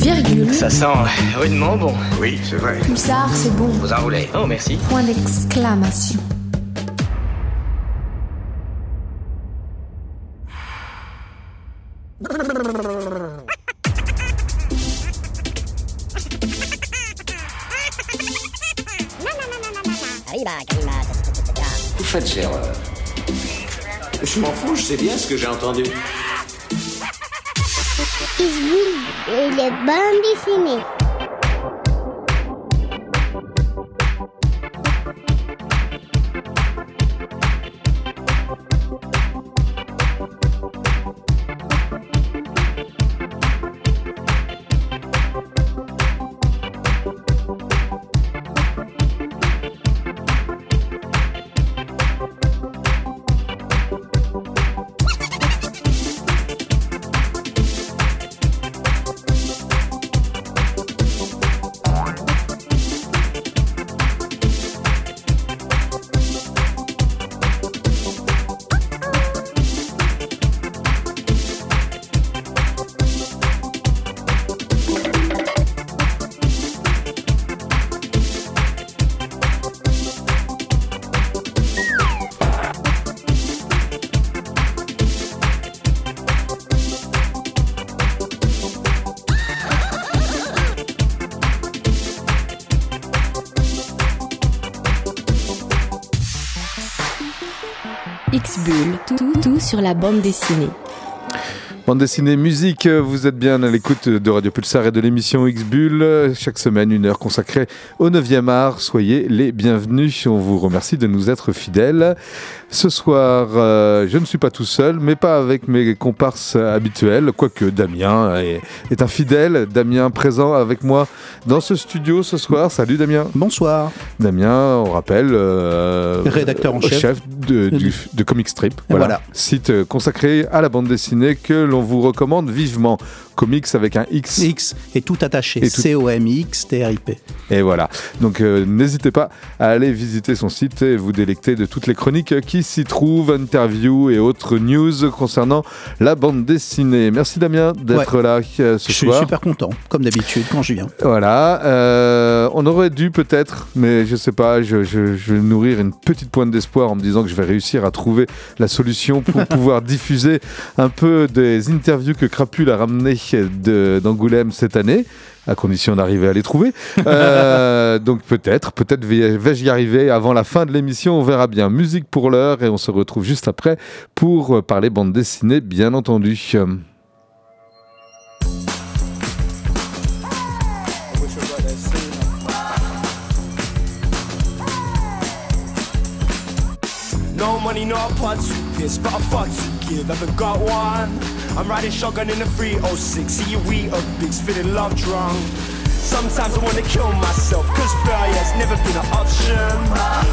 Virgule. Ça sent rudement bon. Oui, c'est vrai. Pulsar, c'est bon. Vous enroulez. Oh, merci. Point d'exclamation. Vous faites erreur. Je m'en fous, je sais bien ce que j'ai entendu. Les bandes dessinées. Sur la bande dessinée. Bande dessinée musique, vous êtes bien à l'écoute de Radio Pulsar et de l'émission X-Bull. Chaque semaine, une heure consacrée au 9e art. Soyez les bienvenus. On vous remercie de nous être fidèles. Ce soir, euh, je ne suis pas tout seul, mais pas avec mes comparses habituels, quoique Damien est, est un fidèle. Damien présent avec moi dans ce studio ce soir. Salut Damien. Bonsoir. Damien, on rappelle, euh, Rédacteur en chef. de, du- de Comic Strip. voilà. Site consacré à la bande dessinée que l'on vous recommande vivement. Comics avec un X. X est tout attaché. Et tout- C-O-M-I-X, T-R-I-P. Et voilà. Donc euh, n'hésitez pas à aller visiter son site et vous délecter de toutes les chroniques qui s'y trouvent, interviews et autres news concernant la bande dessinée. Merci Damien d'être là euh, ce Je suis soir. super content, comme d'habitude, quand je viens. Voilà, euh, on aurait dû peut-être, mais je sais pas, je, je- je vais nourrir une petite pointe d'espoir en me disant que je vais réussir à trouver la solution pour pouvoir diffuser un peu des interviews que Crapule a ramenées de- d'Angoulême cette année. À condition d'arriver à les trouver. Euh, donc peut-être, peut-être vais- vais-je y arriver avant la fin de l'émission, on verra bien. Musique pour l'heure et on se retrouve juste après pour parler bande dessinée, bien entendu. No money, no part to piss, but a fuck to give. Haven't got one. I'm riding shotgun in the 306. See you we up bigs, feeling love drunk. Sometimes I wanna kill myself, cause failure's never been an option.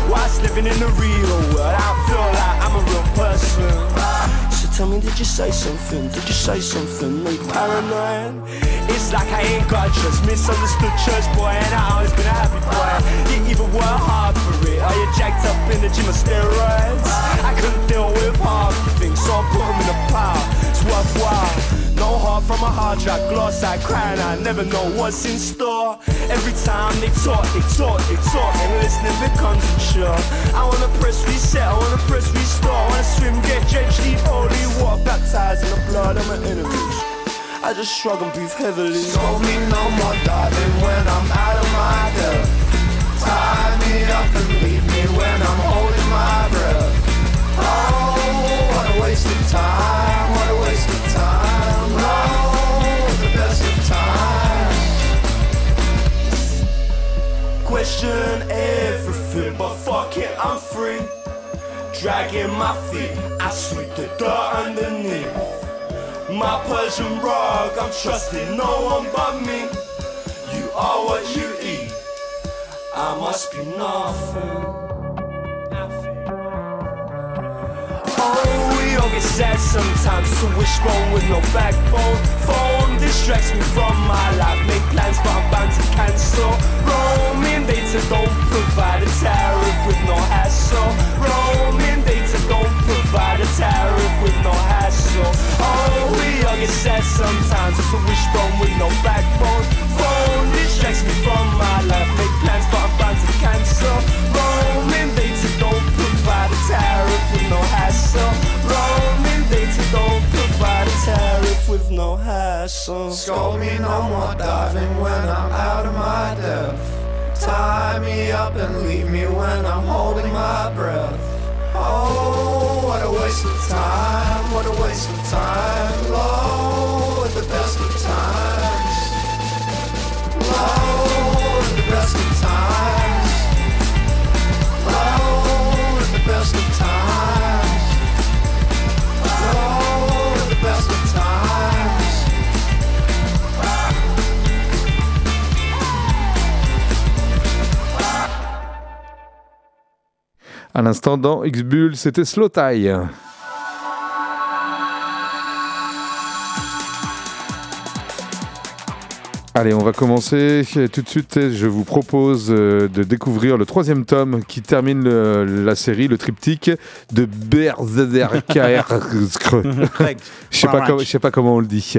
Whilst living in the real world, I feel like I'm a real person. So tell me, did you say something? Did you say something? You paranoid? It's like I ain't got trust, misunderstood church boy, and I always been a happy boy. You even work hard for it. Are you jacked up in the gym of steroids? I couldn't deal with hard things, so I put them in a pile. No heart from a hard drive, gloss I cry and I never know what's in store. Every time they talk, they talk, they talk, and listening becomes chore. I wanna press reset, I wanna press restore, I wanna swim, get drenched, deep holy water, baptized in the blood of my enemies. I just shrug and breathe heavily. Scold me no more, darling, when I'm out of my depth. Tie me up and leave me when I'm holding my breath. Oh, what a waste of time, Question everything, but fuck it, I'm free. Dragging my feet, I sweep the dirt underneath. My Persian rug, I'm trusting no one but me. You are what you eat. I must be nothing. Oh, we all get sad sometimes, so wish wrong with no backbone. Phone distracts me from my life, make plans but I'm bound to cancel. Roaming data don't provide a tariff with no hassle. Roaming data don't provide a tariff with no hassle. Oh, we all get sad sometimes, it's a wishbone with no backbone. Phone distracts me from my life, make plans but I'm bound to cancel. Roaming data don't provide a tariff with no hassle. Scold me no more diving when I'm out of my depth. Tie me up and leave me when I'm holding my breath. Oh, what a waste of time, what a waste of time. Low at the best of times. Low at the best of times. À l'instant, dans X-Bull, c'était Slow Tie. Allez, on va commencer tout de suite. Je vous propose euh, de découvrir le troisième tome qui termine le- la série, le triptyque de BRZRKR. Je sais pas, comment- je sais pas comment on le dit.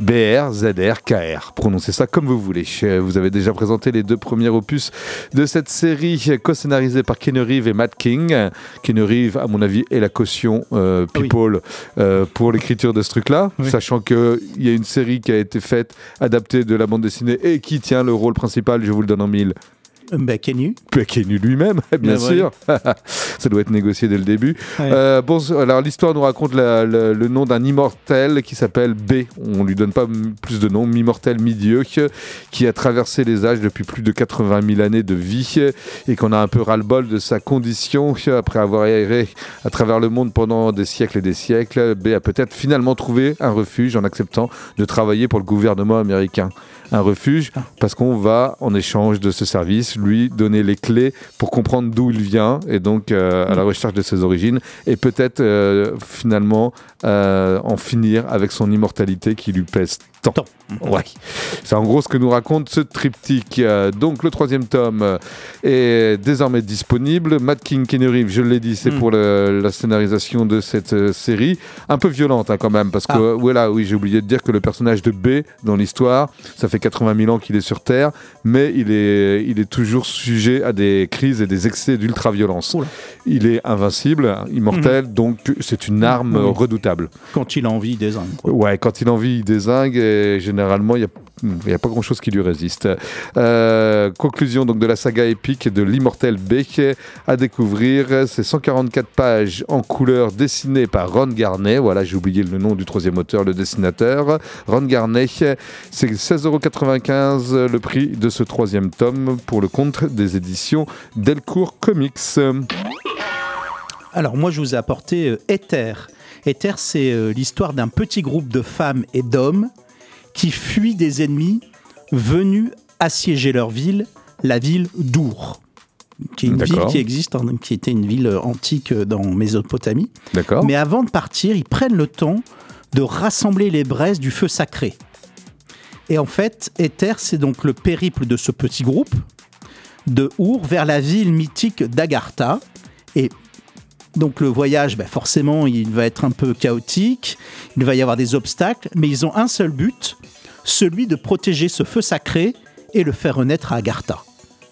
BRZRKR. Prononcez ça comme vous voulez. Vous avez déjà présenté les deux premiers opus de cette série co-scénarisée par Keanu Reeves et Matt King. Keanu Reeves, à mon avis, est la caution euh, Oui. People euh, pour l'écriture de ce truc-là, Oui. sachant qu'il y a une série qui a été faite, adaptée de la bande dessinée et qui tient le rôle principal, je vous le donne en mille. Bah, Kenny. Puis Keanu lui-même, bien sûr. Ça doit être négocié dès le début. Ouais. Euh, bon, alors l'histoire nous raconte la- la- le nom d'un immortel qui s'appelle B. On lui donne pas plus de nom, mi-mortel, mi-dieu, qui a traversé les âges depuis plus de 80 000 années de vie et qu'on a un peu ras-le-bol de sa condition après avoir erré à travers le monde pendant des siècles et des siècles. B a peut-être finalement trouvé un refuge en acceptant de travailler pour le gouvernement américain. Un refuge parce qu'on va, en échange de ce service, lui donner les clés pour comprendre d'où il vient et donc euh, à la recherche de ses origines et peut-être euh, finalement euh, en finir avec son immortalité qui lui pèse Tant. Ouais. C'est en gros ce que nous raconte ce triptyque. Euh, donc le troisième tome est désormais disponible. Matt King, Kenny Reeves, je l'ai dit, c'est Mm. pour le- la scénarisation de cette euh, série. Un peu violente hein, quand même, parce que Ah. voilà, oui, j'ai oublié de dire que le personnage de B dans l'histoire, ça fait 80 000 ans qu'il est sur Terre, mais il est, il est toujours sujet à des crises et des excès d'ultra-violence. Il est invincible, immortel, donc c'est une arme Mhm. redoutable. Quand il a envie des uns. quoi. Ouais, quand il en vit, il désingue généralement, il n'y a pas grand-chose qui lui résiste. Euh, conclusion donc de la saga épique de l'immortel Beck à découvrir. C'est 144 pages en couleur dessinées par Ron Garnet. Voilà, j'ai oublié le nom du troisième auteur, le dessinateur. Ron Garnet, c'est 16,95€ le prix de ce troisième tome pour le compte des éditions Delcourt Comics. Alors moi je vous ai apporté euh, Ether. Ether c'est euh, l'histoire d'un petit groupe de femmes et d'hommes qui fuient des ennemis venus assiéger leur ville, la ville d'Our. Qui est une ville qui existe, hein, qui était une ville euh, antique euh, dans Mésopotamie. D'accord Mais avant de partir, ils prennent le temps de rassembler les braises du feu sacré. Et en fait, Ether, c'est donc le périple de ce petit groupe de Our vers la ville mythique d'Agartha. Et donc le voyage, ben, forcément, il va être un peu chaotique, il va y avoir des obstacles, mais ils ont un seul but, celui de protéger ce feu sacré et le faire renaître à Agartha.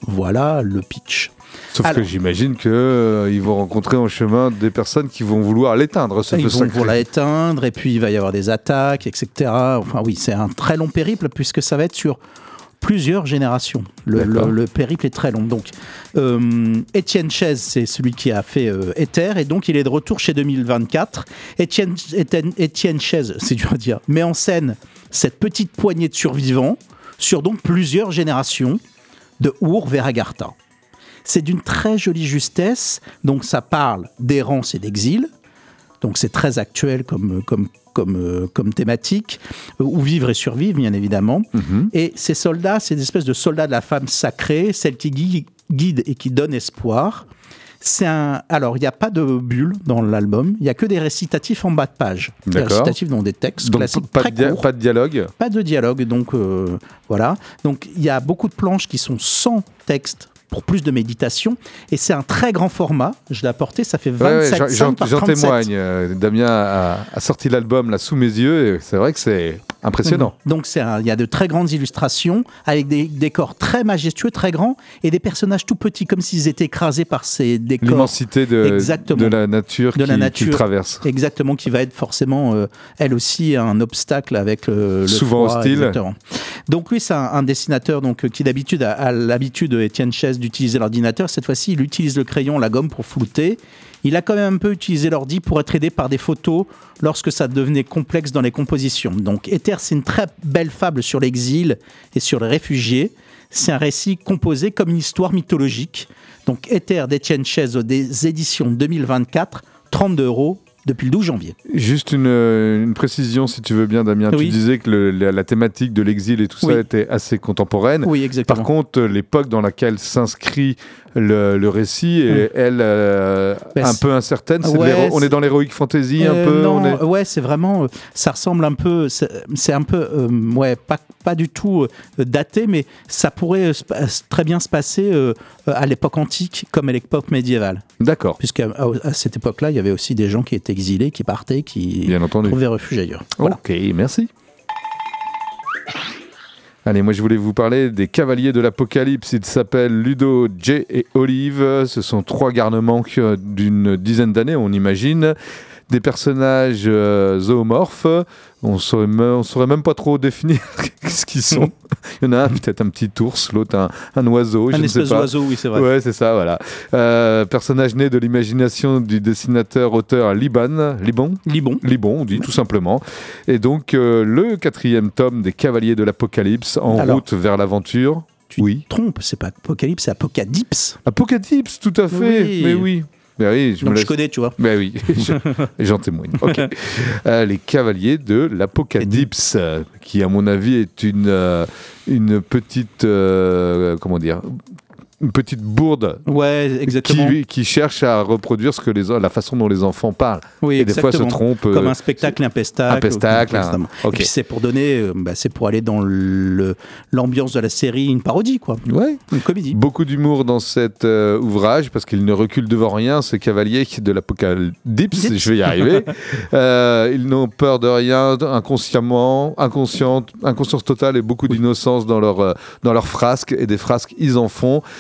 Voilà le pitch. Sauf que j'imagine qu'ils vont rencontrer en chemin des personnes qui vont vouloir l'éteindre, ce Ils feu vont vouloir l'éteindre, et puis il va y avoir des attaques, etc. Enfin oui, c'est un très long périple, puisque ça va être sur plusieurs générations. Le, D'accord. le- le périple est très long. Donc, euh, Étienne Chaise, c'est celui qui a fait euh, Ether, et donc il est de retour chez 2024. Étienne, Étienne, Étienne Chaise, c'est dur à dire, met en scène cette petite poignée de survivants sur donc plusieurs générations de Our vers Agartha. C'est d'une très jolie justesse, donc ça parle d'errance et d'exil, donc c'est très actuel comme, comme, comme, euh, comme thématique, euh, où vivre et survivre, bien évidemment. Mhm. Et ces soldats, c'est des espèces de soldats de la femme sacrée, celle qui gui- guide et qui donne espoir. C'est un. Alors, il n'y a pas de bulle dans l'album, il n'y a que des récitatifs en bas de page. Des récitatifs dans des textes Donc classiques pas très de, courts pas de dialogue. pas de dialogue, donc euh, voilà. Donc il y a beaucoup de planches qui sont sans texte pour plus de méditation, et c'est un très grand format. Je l'ai apporté, ça fait Ouais, ouais, 27 j'en- par J'en 37. témoigne. Euh, Damien a, a sorti l'album là sous mes yeux c'est vrai que c'est Impressionnant. Donc c'est un- il y a de très grandes illustrations avec des décors très majestueux, très grands et des personnages tout petits comme s'ils étaient écrasés par ces décors. L'immensité de, la nature De qui, la nature. traverse. Exactement, qui va être forcément, euh, elle aussi, un obstacle avec le, le Souvent froid, hostile. exactement. Donc lui, c'est un, un dessinateur donc, euh, qui d'habitude a, a l'habitude, Étienne Chaise, d'utiliser l'ordinateur. Cette fois-ci, il utilise le crayon, la gomme pour flouter. Il a quand même un peu utilisé l'ordi pour être aidé par des photos lorsque ça devenait complexe dans les compositions. Donc Éther, c'est une très belle fable sur l'exil et sur les réfugiés. C'est un récit composé comme une histoire mythologique. Donc Éther d'Étienne Chaise des éditions 2024, 32 euros depuis le 12 janvier. Juste une, euh, une précision, si tu veux bien, Damien. Oui. Tu disais que le- la, la thématique de l'exil et tout ça était assez contemporaine. Oui, exactement. Par contre, l'époque dans laquelle s'inscrit le, le récit est, elle, euh, Bah, un peu incertaine. Ouais, on est dans l'héroïque fantasy un Euh, peu. non, on est- ouais, c'est vraiment, euh, ça ressemble un peu, c'est un peu, ouais, pas, pas du tout daté, mais ça pourrait très bien se passer à l'époque antique comme à l'époque médiévale. D'accord. Puisqu'à à, à cette époque-là, il y avait aussi des gens qui étaient exilés, qui partaient, qui Bien entendu. trouvaient refuge ailleurs. Voilà. Ok, merci. Allez, moi je voulais vous parler des Cavaliers de l'Apocalypse. Ils s'appellent Ludo, Jay et Olive. Ce sont trois garnements d'une dizaine d'années, on imagine. Des personnages euh, zoomorphes. On saurait, on saurait même pas trop définir ce qu'ils sont. Il y en a un, peut-être un petit ours, l'autre un, un oiseau. Un espèce d'oiseau, oui, c'est vrai. Ouais, c'est ça, voilà. Euh, personnage né de l'imagination du dessinateur-auteur Liban. Liban Libon? Libon, on dit tout simplement. Et donc, euh, le quatrième tome des Cavaliers de l'Apocalypse en Alors, route vers l'aventure. Tu Oui. te trompes, c'est pas Apocalypse, c'est Apocalypse. Apocalypse, tout à fait. Oui. Mais oui. Mais oui, je me Donc je laisse- connais, tu vois. Ben oui, je- j'en témoigne. Ok. Euh, les cavaliers de l'Apocalypse, qui à mon avis est une, euh, une petite, euh, comment dire, une petite bourde Ouais, exactement. qui, qui cherche à reproduire ce que les, la façon dont les enfants parlent. Oui, Et des fois se exactement. trompe. euh, Comme un spectacle, un pestacle. un pestacle, un-. Et puis c'est pour donner, euh, bah, c'est pour aller dans l'ambiance de la série, une parodie, quoi. Ouais. Une comédie. Beaucoup d'humour dans cet euh, ouvrage parce qu'il ne recule devant rien, ce cavalier de l'apocalypse. Je vais y arriver. Ils n'ont peur de rien, inconsciemment, inconscient, inconscience totale et beaucoup d'innocence dans leur dans leurs frasques et des frasques ils en font.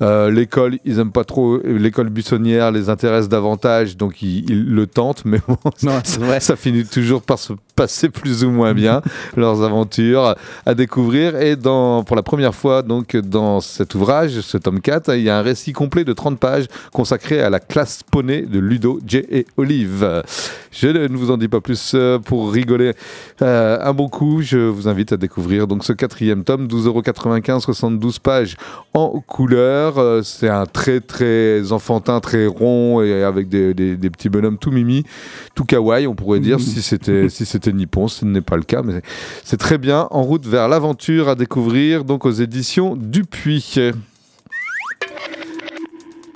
Euh, l'école, ils aiment pas trop l'école buissonnière, les intéresse davantage, donc ils, ils le tentent, mais bon, ça, finit toujours par se passer plus ou moins bien leurs aventures à découvrir. Et dans, pour la première fois, donc, dans cet ouvrage, ce tome 4, il y a un récit complet de 30 pages consacré à la classe poney de Ludo, Jay et Olive. Je ne vous en dis pas plus euh, pour rigoler euh, un bon coup. Je vous invite à découvrir donc ce quatrième tome, 12,95€, 72 pages en couleur. Euh, C'est un très très enfantin, très rond et avec des, des- des petits bonhommes tout mimi, tout kawaii, on pourrait dire, si c'était si c'était nippon. Ce n'est pas le cas, mais c'est très bien. En route vers l'aventure à découvrir donc aux éditions Dupuis.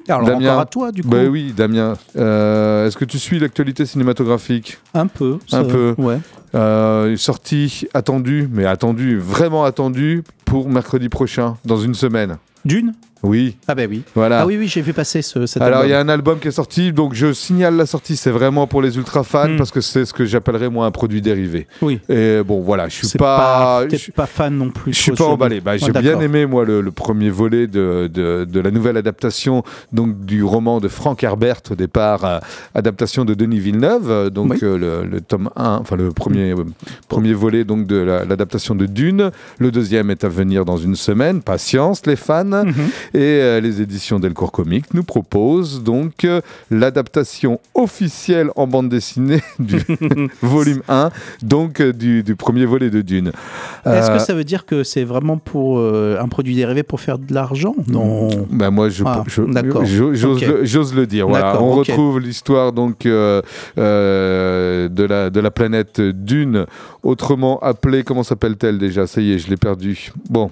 Alors Damien. encore à toi, du coup. Ben oui, Damien. Euh, Est-ce que tu suis l'actualité cinématographique? Un peu. Un peu. Ouais. Euh, sortie attendue, mais attendue, vraiment attendue pour mercredi prochain, dans une semaine. Dune? Oui, Ah ben oui. voilà. Ah oui, oui, j'ai vu passer ce, cet Alors, il y a un album qui est sorti, donc je signale la sortie, c'est vraiment pour les ultra fans, Mm. parce que c'est ce que j'appellerais moi un produit dérivé. Oui. Et bon, voilà, je suis pas. je- pas fan non plus. je suis pas emballé. Bah, j'ai Ouais, bien aimé moi le, le premier volet de, de, de la nouvelle adaptation donc du roman de Frank Herbert au départ, euh, adaptation de Denis Villeneuve, euh, donc Oui. euh, le, le tome 1, enfin le premier euh, premier volet donc de la- l'adaptation de Dune. Le deuxième est à venir dans une semaine. Patience les fans. Mhm. Et euh, les éditions Delcourt Comics nous proposent donc euh, l'adaptation officielle en bande dessinée du volume 1, donc euh, du, du premier volet de Dune. Est-ce que ça veut dire que c'est vraiment pour euh, un produit dérivé pour faire de l'argent? Non. Ben moi, je, Ah, je- j'ose le, j'ose le dire. Voilà. On retrouve l'histoire donc euh, euh, de la de la planète Dune, autrement appelée comment s'appelle-t-elle déjà? Ça y est, je l'ai perdu. Bon.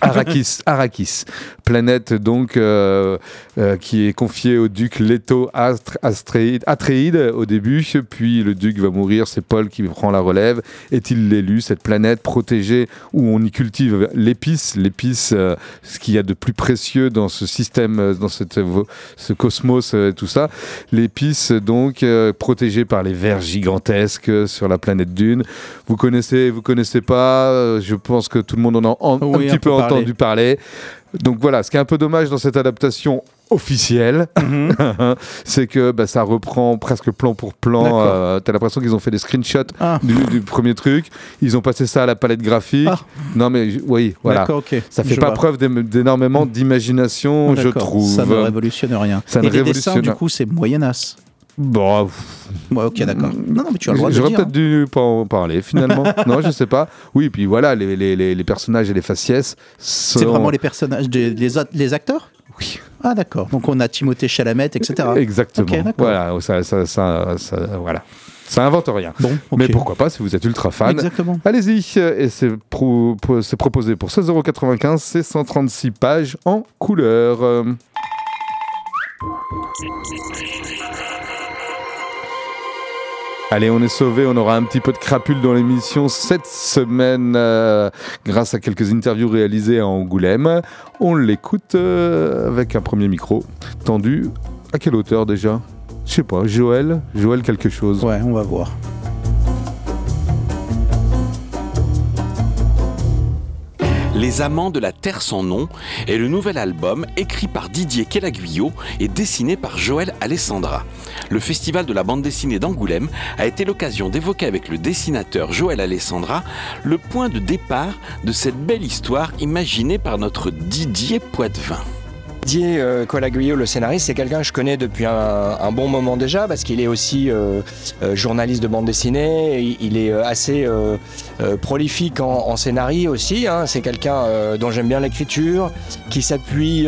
Arrakis, Arrakis, planète donc euh, euh, qui est confiée au duc Leto Astre- Astréide- Atréide au début, puis le duc va mourir, c'est Paul qui prend la relève. Est-il l'élu Cette planète protégée où on y cultive l'épice, l'épice, euh, ce qu'il y a de plus précieux dans ce système, dans cette, ce cosmos, euh, tout ça. L'épice donc protégée par les vers gigantesques sur la planète Dune. Vous connaissez, vous connaissez pas Je pense que tout le monde en a en- Oui, un un petit peu peu parlé. entendu parler. Donc voilà, ce qui est un peu dommage dans cette adaptation officielle, Mhm. c'est que bah, ça reprend presque plan pour plan. Euh, T'as l'impression qu'ils ont fait des screenshots Ah. du, du premier truc. Ils ont passé ça à la palette graphique. Ah. Non mais oui, voilà. D'accord, ok. Ça fait Je pas vois. preuve d'é- d'énormément d'imagination, je trouve. Ça ne révolutionne rien. Ça ne Et les dessins, révolutionne- du coup, c'est moyennas. Bon, Ouais, ok, d'accord. Non, non, mais tu as le droit de J'aurais peut-être dû pas en parler finalement. non, je sais pas. Oui, puis voilà, les, les, les, les personnages et les faciès. C'est sont- vraiment les personnages, des- les, autres- les acteurs? Oui. Ah, d'accord. Donc on a Timothée Chalamet, etc. Exactement. Ok, d'accord. voilà, ça, ça, ça, ça- voilà. Ça invente rien. Bon, ok. Mais pourquoi pas si vous êtes ultra fan. Exactement. Allez-y, et c'est pro- pro- c'est proposé pour 16,95€, c'est 136 pages en couleur. Allez, on est sauvé, on aura un petit peu de crapule dans l'émission cette semaine euh, grâce à quelques interviews réalisées à Angoulême. On l'écoute euh, avec un premier micro tendu. À quelle hauteur déjà? Je sais pas, Joël? Joël quelque chose? Ouais, on va voir. Les Amants de la Terre sans nom est le nouvel album écrit par Didier Kelaguillot et dessiné par Joël Alessandra. Le festival de la bande dessinée d'Angoulême a été l'occasion d'évoquer avec le dessinateur Joël Alessandra le point de départ de cette belle histoire imaginée par notre Didier Poitvin. Didier euh, Colaguillo, le scénariste, c'est quelqu'un que je connais depuis un, bon moment déjà parce qu'il est aussi euh, euh, journaliste de bande dessinée. Il, est assez prolifique en, en scénario aussi. hein. C'est quelqu'un dont j'aime bien l'écriture, qui s'appuie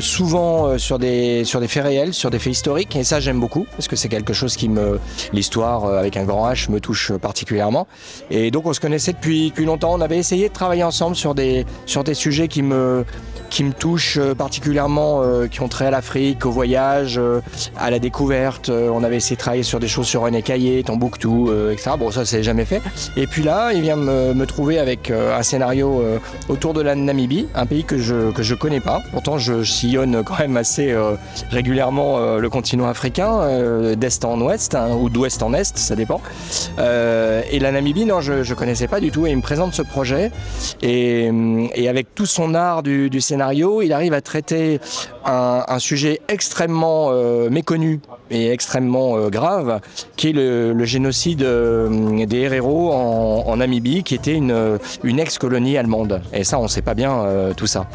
souvent sur des sur des faits réels, sur des faits historiques. Et ça, j'aime beaucoup parce que c'est quelque chose qui me l'histoire avec un grand H me touche particulièrement. Et donc, on se connaissait depuis depuis longtemps. On avait essayé de travailler ensemble sur des sur des sujets qui me qui me touchent euh, particulièrement, euh, qui ont trait à l'Afrique, au voyage, euh, à la découverte. On avait essayé de travailler sur des choses sur René Caillé, Tombouctou, euh, etc. Bon, ça, c'est jamais fait. Et puis là, il vient me, trouver avec un scénario autour de la Namibie, un pays que je que je connais pas. Pourtant, je sillonne quand même assez régulièrement le continent africain, d'est en ouest hein, ou d'ouest en est, ça dépend. Et la Namibie, non, je je connaissais pas du tout. Et il me présente ce projet. Et, et avec tout son art du scénario, il arrive à traiter un, sujet extrêmement euh, méconnu et extrêmement euh, grave, qui est le, génocide euh, des Herero en, Namibie, qui était une, une ex-colonie allemande. Et ça, on sait pas bien tout ça.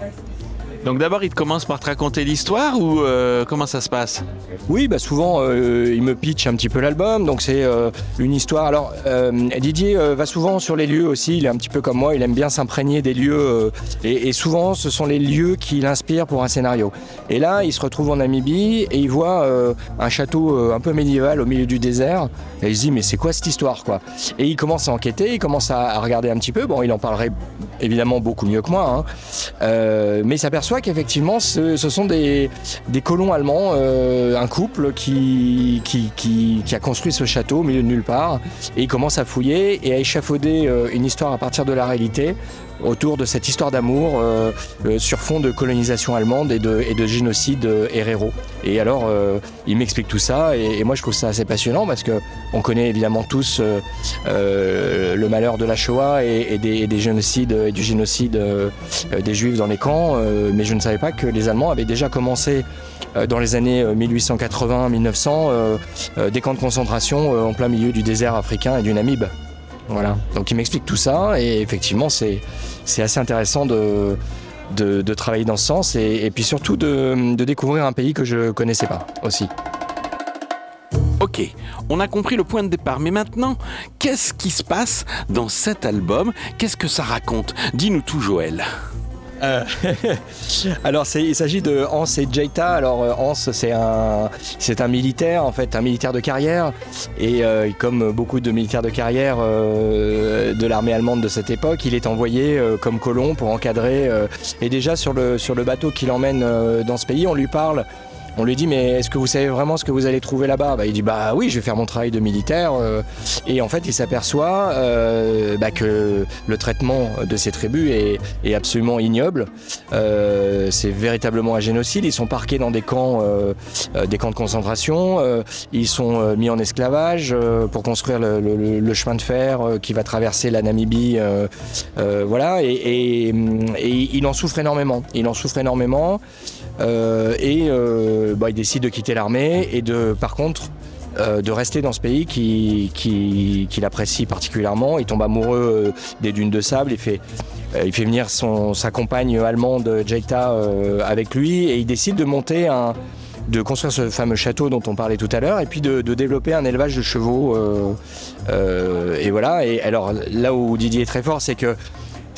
Donc d'abord, il commence par te raconter l'histoire ou euh, comment ça se passe? Oui, bah souvent euh, il me pitch un petit peu l'album, donc c'est euh, une histoire. Alors Didier va souvent sur les lieux aussi, il est un petit peu comme moi, il aime bien s'imprégner des lieux et, souvent ce sont les lieux qui l'inspirent pour un scénario. Et là, il se retrouve en Namibie et il voit un château un peu médiéval au milieu du désert et il se dit mais c'est quoi cette histoire quoi? Et il commence à enquêter, il commence à, regarder un petit peu. Bon, il en parlerait évidemment beaucoup mieux que moi, hein. Mais il s'aperçoit qu'effectivement ce, sont des, colons allemands, euh, un couple qui, a construit ce château au milieu de nulle part et il commence à fouiller et à échafauder euh, une histoire à partir de la réalité autour de cette histoire d'amour euh, euh, sur fond de colonisation allemande et de, génocide euh, héréro. Et alors, il m'explique tout ça et, moi je trouve ça assez passionnant parce que on connaît évidemment tous le malheur de la Shoah et, des, génocides et du génocide des Juifs dans les camps, mais je ne savais pas que les Allemands avaient déjà commencé dans les années 1880-1900 euh, euh, des camps de concentration en plein milieu du désert africain et du Namib. Voilà. Donc il m'explique tout ça et effectivement c'est c'est assez intéressant de, de, de travailler dans ce sens et, et puis surtout de, de découvrir un pays que je connaissais pas aussi. Ok, on a compris le point de départ, mais maintenant, qu'est-ce qui se passe dans cet album? Qu'est-ce que ça raconte? Dis-nous tout, Joël. Euh, alors il s'agit de Hans et Jaita. Alors euh, Hans c'est un militaire en fait un militaire de carrière et euh, comme beaucoup de militaires de carrière de l'armée allemande de cette époque, il est envoyé comme colon pour encadrer et déjà sur le sur le bateau qui l'emmène euh, dans ce pays, on lui parle on lui dit mais est-ce que vous savez vraiment ce que vous allez trouver là-bas? Bah, Il dit bah oui je vais faire mon travail de militaire euh. et en fait il s'aperçoit euh, bah, que le traitement de ces tribus est, absolument ignoble. Euh, c'est véritablement un génocide. Ils sont parqués dans des camps, des camps de concentration. ils sont mis en esclavage pour construire le, chemin de fer qui va traverser la Namibie. voilà et, et- et il en souffre énormément. Il en souffre énormément. Euh, et euh, bah, il décide de quitter l'armée et de, par contre, euh, de rester dans ce pays qui, qui, qu'il apprécie particulièrement. Il tombe amoureux des dunes de sable. Il fait, il fait venir son, sa compagne allemande Jaita euh, avec lui et il décide de monter un de construire ce fameux château dont on parlait tout à l'heure et puis de, de développer un élevage de chevaux et voilà et alors là où Didier est très fort c'est que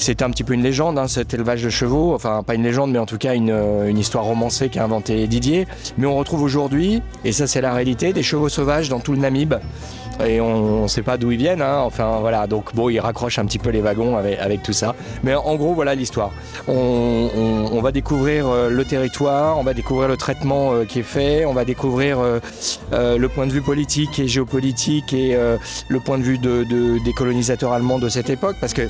c'est un petit peu une légende, hein, cet élevage de chevaux. Enfin, pas une légende, mais en tout cas une, euh, une histoire romancée qu'a inventé Didier. Mais on retrouve aujourd'hui, et ça c'est la réalité, des chevaux sauvages dans tout le Namib. Et on ne sait pas d'où ils viennent. hein. Enfin voilà, donc bon, ils raccrochent un petit peu les wagons avec, tout ça. Mais en gros, voilà l'histoire. On, va découvrir euh, le territoire, on va découvrir le traitement euh, qui est fait, on va découvrir le point de vue politique et géopolitique et le point de vue de- de- des colonisateurs allemands de cette époque. Parce que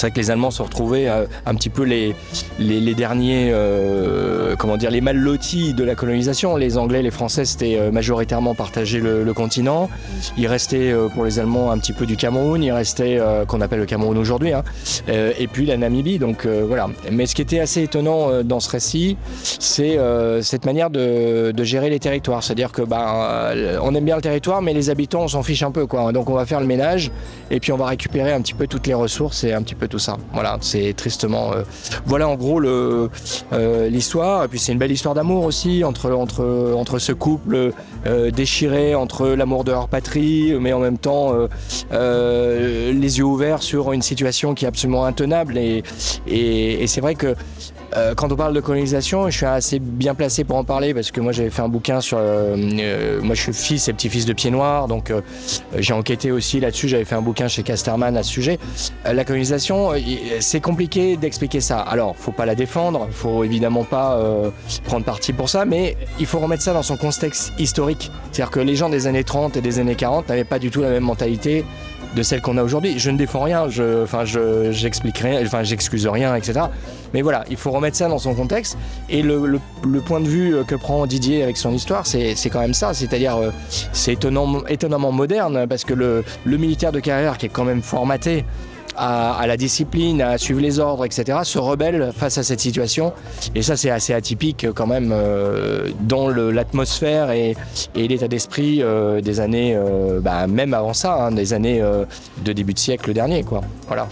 c'est vrai que les Allemands se retrouvaient euh, un petit peu les, les, derniers, euh, comment dire, les mal lotis de la colonisation. Les Anglais, les Français, c'était euh, majoritairement partagé le, continent. Il restait euh, pour les Allemands un petit peu du Cameroun, il restait qu'on appelle le Cameroun aujourd'hui, hein. Et puis la Namibie. Donc voilà. Mais ce qui était assez étonnant dans ce récit, c'est cette manière de, de gérer les territoires. C'est-à-dire que bah, on aime bien le territoire, mais les habitants, on s'en fiche un peu, quoi. Donc on va faire le ménage et puis on va récupérer un petit peu toutes les ressources et un petit peu tout ça. Voilà, c'est tristement. euh, voilà en gros le euh, l'histoire. Et puis c'est une belle histoire d'amour aussi entre entre entre ce couple euh, déchiré entre l'amour de leur patrie, mais en même temps les yeux ouverts sur une situation qui est absolument intenable. Et, et c'est vrai que euh, quand on parle de colonisation, je suis assez bien placé pour en parler parce que moi j'avais fait un bouquin sur. euh, euh, moi je suis fils et petit-fils de Pied Noir, donc euh, j'ai enquêté aussi là-dessus. J'avais fait un bouquin chez Casterman à ce sujet. Euh, la colonisation, c'est compliqué d'expliquer ça. Alors, faut pas la défendre, faut évidemment pas prendre parti pour ça, mais il faut remettre ça dans son contexte historique. C'est-à-dire que les gens des années 30 et des années 40 n'avaient pas du tout la même mentalité de celle qu'on a aujourd'hui. Je ne défends rien, je, enfin, je, j'explique rien, enfin, j'excuse rien, etc. Mais voilà, il faut remettre ça dans son contexte. Et le, point de vue que prend Didier avec son histoire, c'est, c'est quand même ça. C'est-à-dire, euh, c'est étonnamment moderne parce que le, le militaire de carrière qui est quand même formaté à, la discipline, à suivre les ordres, etc., se rebelle face à cette situation. Et ça, c'est assez atypique euh, quand même euh, dans l'atmosphère et, l'état d'esprit euh, des années, bah, même avant ça, hein, des années de début de siècle dernier, quoi. Voilà.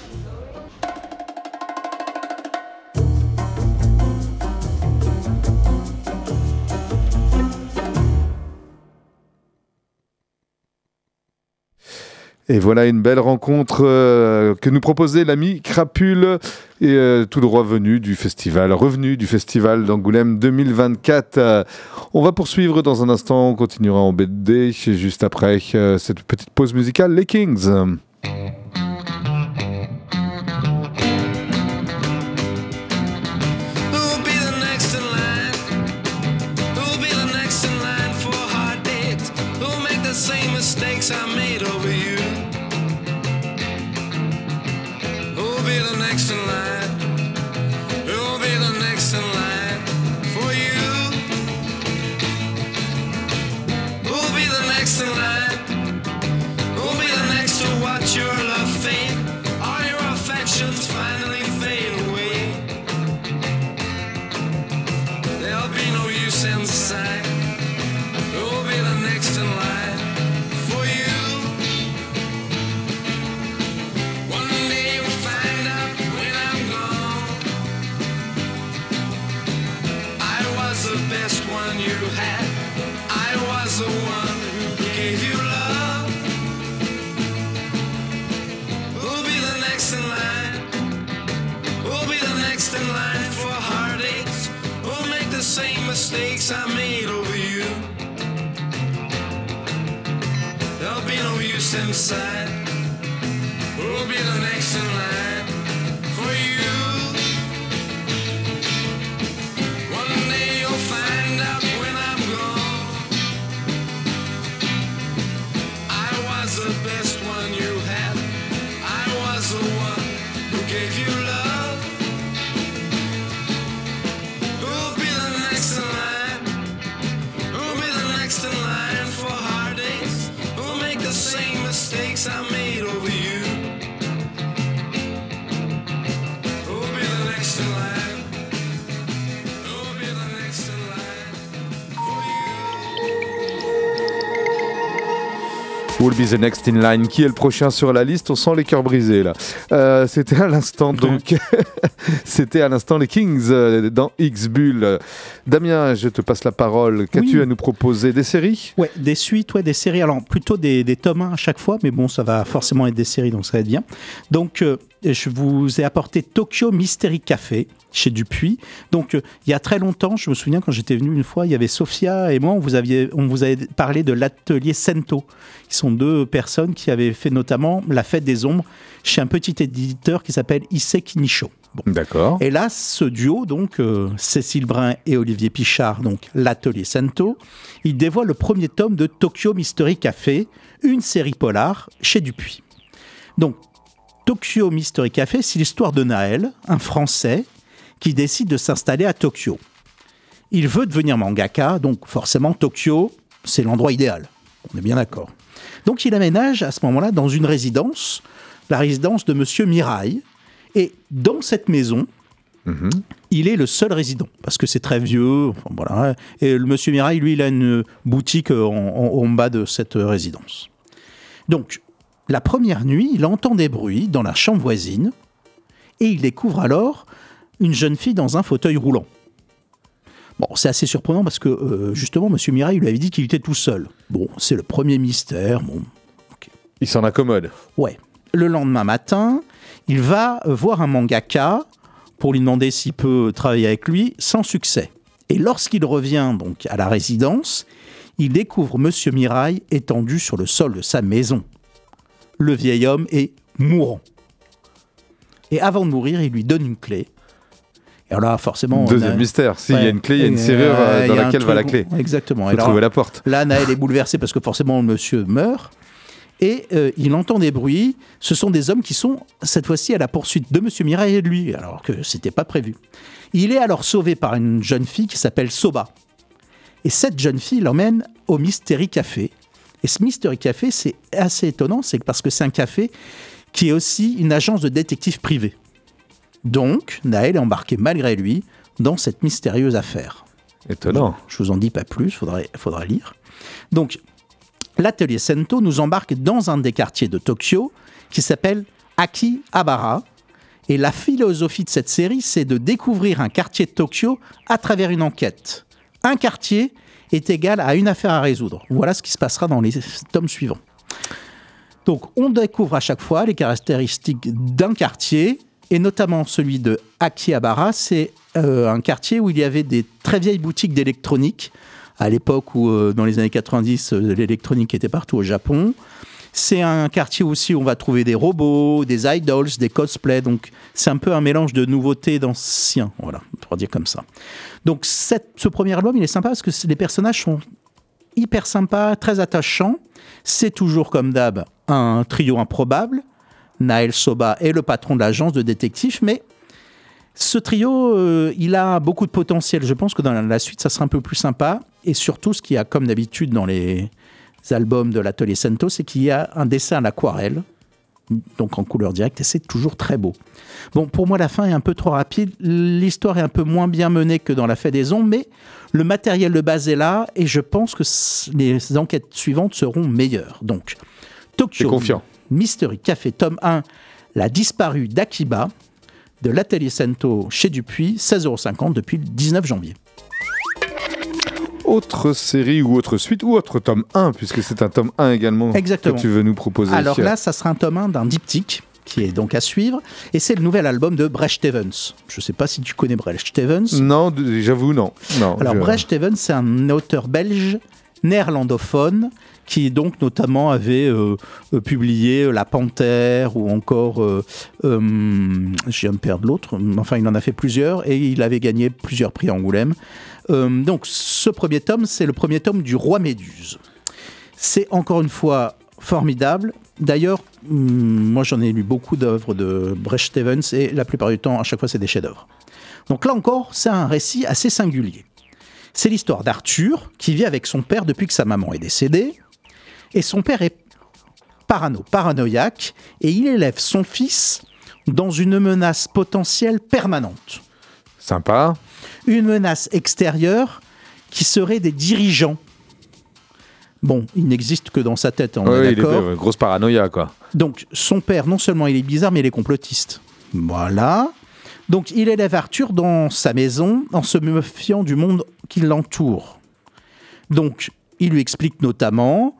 Et voilà une belle rencontre euh, que nous proposait l'ami Crapule, et, euh, tout droit venu du festival, revenu du festival d'Angoulême 2024. Euh, on va poursuivre dans un instant, on continuera en BD juste après cette petite pause musicale, les Kings. Inside. Who'll be the next in line Will be the next in line. Qui est le prochain sur la liste? On sent les cœurs brisés là. Euh, C'était à l'instant donc. C'était à l'instant les Kings euh, dans X-Bull. Damien, je te passe la parole. Qu'as-tu Oui. à nous proposer? Des séries? Ouais, des suites, ouais, des séries. Alors plutôt des, des tomes 1 à chaque fois, mais bon, ça va forcément être des séries, donc ça va être bien. Donc, euh, je vous ai apporté Tokyo Mystery Café chez Dupuis. Donc, euh, il y a très longtemps, je me souviens quand j'étais venu une fois, il y avait Sophia et moi, on vous, aviez, on vous avait parlé de l'atelier Sento. Ils sont deux personnes qui avaient fait notamment La Fête des Ombres chez un petit éditeur qui s'appelle Issei Nisho. D'accord. Et là, ce duo, donc euh, Cécile Brun et Olivier Pichard, donc l'atelier Sento, ils dévoilent le premier tome de Tokyo Mystery Café, une série polar chez Dupuis. Donc, Tokyo Mystery Café, c'est l'histoire de Naël, un Français qui décide de s'installer à Tokyo. Il veut devenir mangaka, donc forcément Tokyo, c'est l'endroit idéal. On est bien d'accord. Donc il aménage à ce moment-là dans une résidence, la résidence de Monsieur Mirail. Et dans cette maison, il est le seul résident parce que c'est très vieux. enfin, voilà. Et le Monsieur Mirail, lui, il a une boutique en, en- en bas de cette résidence. Donc, la première nuit, il entend des bruits dans la chambre voisine et il découvre alors une jeune fille dans un fauteuil roulant. Bon, c'est assez surprenant parce que euh, justement, Monsieur Mirail lui avait dit qu'il était tout seul. Bon, c'est le premier mystère. Bon, Il s'en accommode. Ouais. Le lendemain matin, il va voir un mangaka pour lui demander s'il peut travailler avec lui, sans succès. Et lorsqu'il revient donc à la résidence, il découvre Monsieur Mirail étendu sur le sol de sa maison. Le vieil homme est mourant. Et avant de mourir, il lui donne une clé. Et alors là, forcément. Deuxième a- mystère. S'il y a une clé, il y a une serrure euh, euh, dans laquelle va la clé. Exactement. Faut Et alors, trouver la porte. Là, Naël est bouleversé parce que forcément, le monsieur meurt. Et euh, il entend des bruits. Ce sont des hommes qui sont, cette fois-ci, à la poursuite de monsieur Mireille et de lui, alors que c'était pas prévu. Il est alors sauvé par une jeune fille qui s'appelle Soba. Et cette jeune fille l'emmène au Mystery Café. Et ce Mystery Café, c'est assez étonnant, c'est parce que c'est un café qui est aussi une agence de détectives privés. Donc, Naël est embarqué malgré lui dans cette mystérieuse affaire. Étonnant. Je vous en dis pas plus, faudrait, faudra lire. Donc, l'atelier Sento nous embarque dans un des quartiers de Tokyo qui s'appelle Akihabara. Et la philosophie de cette série, c'est de découvrir un quartier de Tokyo à travers une enquête. Un quartier est égal à une affaire à résoudre. Voilà ce qui se passera dans les tomes suivants. Donc, on découvre à chaque fois les caractéristiques d'un quartier, et notamment celui de Akihabara. C'est euh, un quartier où il y avait des très vieilles boutiques d'électronique, à l'époque où, euh, dans les années 90, euh, l'électronique était partout au Japon. C'est un quartier aussi où on va trouver des robots, des idols, des cosplays. Donc, c'est un peu un mélange de nouveautés d'anciens. Voilà, va dire comme ça. Donc, ce premier album, il est sympa parce que les personnages sont hyper sympas, très attachants. C'est toujours comme d'hab un trio improbable. Naël Soba est le patron de l'agence de détectives, mais ce trio, euh, il a beaucoup de potentiel. Je pense que dans la- suite, ça sera un peu plus sympa. Et surtout, ce qu'il y a comme d'habitude dans les albums de l'atelier Sento, c'est qu'il y a un dessin à l'aquarelle, donc en couleur directe, et c'est toujours très beau. Bon, pour moi, la fin est un peu trop rapide. L'histoire est un peu moins bien menée que dans La Fête des Ombres, mais le matériel de base est là, et je pense que les enquêtes suivantes seront meilleures. Donc, Tokyo confiant? Mystery Café, tome 1, La disparue d'Akiba, de l'atelier Sento chez Dupuis, 16,50€ depuis le 19 janvier. Autre série ou autre suite ou autre tome 1, puisque c'est un tome 1 également Exactement. que tu veux nous proposer. Alors là, ça sera un tome 1 d'un diptyque qui est donc à suivre. Et c'est le nouvel album de Brecht Evans. Je ne sais pas si tu connais Brecht Evans. Non, j'avoue, non. non Alors je- Brecht Evans, c'est un auteur belge néerlandophone qui donc notamment avait euh, euh, publié La Panthère ou encore, euh, euh, je viens de l'autre, enfin il en a fait plusieurs et il avait gagné plusieurs prix à Angoulême. Euh, donc ce premier tome, c'est le premier tome du Roi Méduse. C'est encore une fois formidable. D'ailleurs, hum, moi j'en ai lu beaucoup d'œuvres de Brecht Evans et la plupart du temps, à chaque fois, c'est des chefs-d'œuvre. Donc là encore, c'est un récit assez singulier. C'est l'histoire d'Arthur qui vit avec son père depuis que sa maman est décédée. Et son père est parano, paranoïaque, et il élève son fils dans une menace potentielle permanente. Sympa. Une menace extérieure qui serait des dirigeants. Bon, il n'existe que dans sa tête, on Ouais, est il est d'accord. euh, grosse paranoïa, quoi. Donc, son père, non seulement il est bizarre, mais il est complotiste. Voilà. Donc, il élève Arthur dans sa maison en se méfiant du monde qui l'entoure. Donc, il lui explique notamment,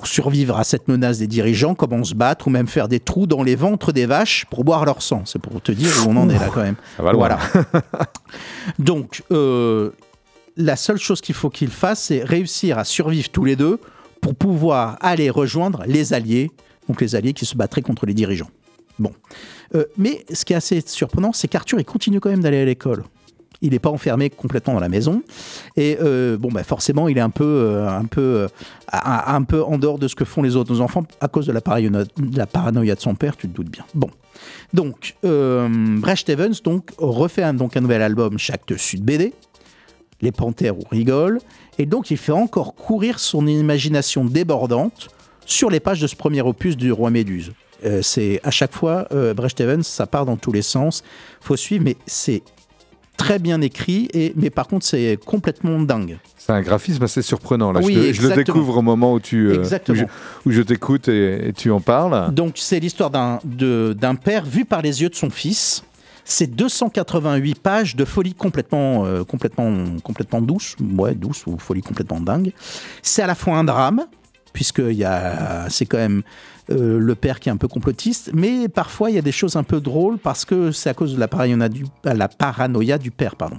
pour survivre à cette menace des dirigeants, comment se battre ou même faire des trous dans les ventres des vaches pour boire leur sang. C'est pour te dire où on en est là quand même. Ça va loin. Voilà. Donc, euh, la seule chose qu'il faut qu'il fasse, c'est réussir à survivre tous les deux pour pouvoir aller rejoindre les alliés, donc les alliés qui se battraient contre les dirigeants. Bon. Euh, mais ce qui est assez surprenant, c'est qu'Arthur, il continue quand même d'aller à l'école. Il n'est pas enfermé complètement dans la maison. Et euh, bon, bah forcément, il est un peu, euh, un, peu, euh, un, peu en dehors de ce que font les autres enfants à cause de la, paranoïa, de la paranoïa de son père, tu te doutes bien. Bon. Donc, Brecht Evans donc, refait un, donc, un nouvel album chaque Sud BD. Les Panthères ou rigole. Et donc, il fait encore courir son imagination débordante sur les pages de ce premier opus du Roi Méduse. C'est à chaque fois, Brecht Evans, ça part dans tous les sens. faut suivre, mais c'est très bien écrit. Et, mais par contre, c'est complètement dingue. C'est un graphisme assez surprenant. Là. Oui, je, le- je le découvre au moment où, tu, euh, où je, t'écoute et, et tu en parles. Donc, c'est l'histoire d'un père vu par les yeux de son fils. C'est 288 pages de folie complètement, euh, complètement, complètement douce, ouais, douce ou folie complètement dingue. C'est à la fois un drame, puisque c'est quand même euh, le père qui est un peu complotiste, mais parfois il y a des choses un peu drôles parce que c'est à cause de la paranoïa du, la paranoïa du père. Pardon.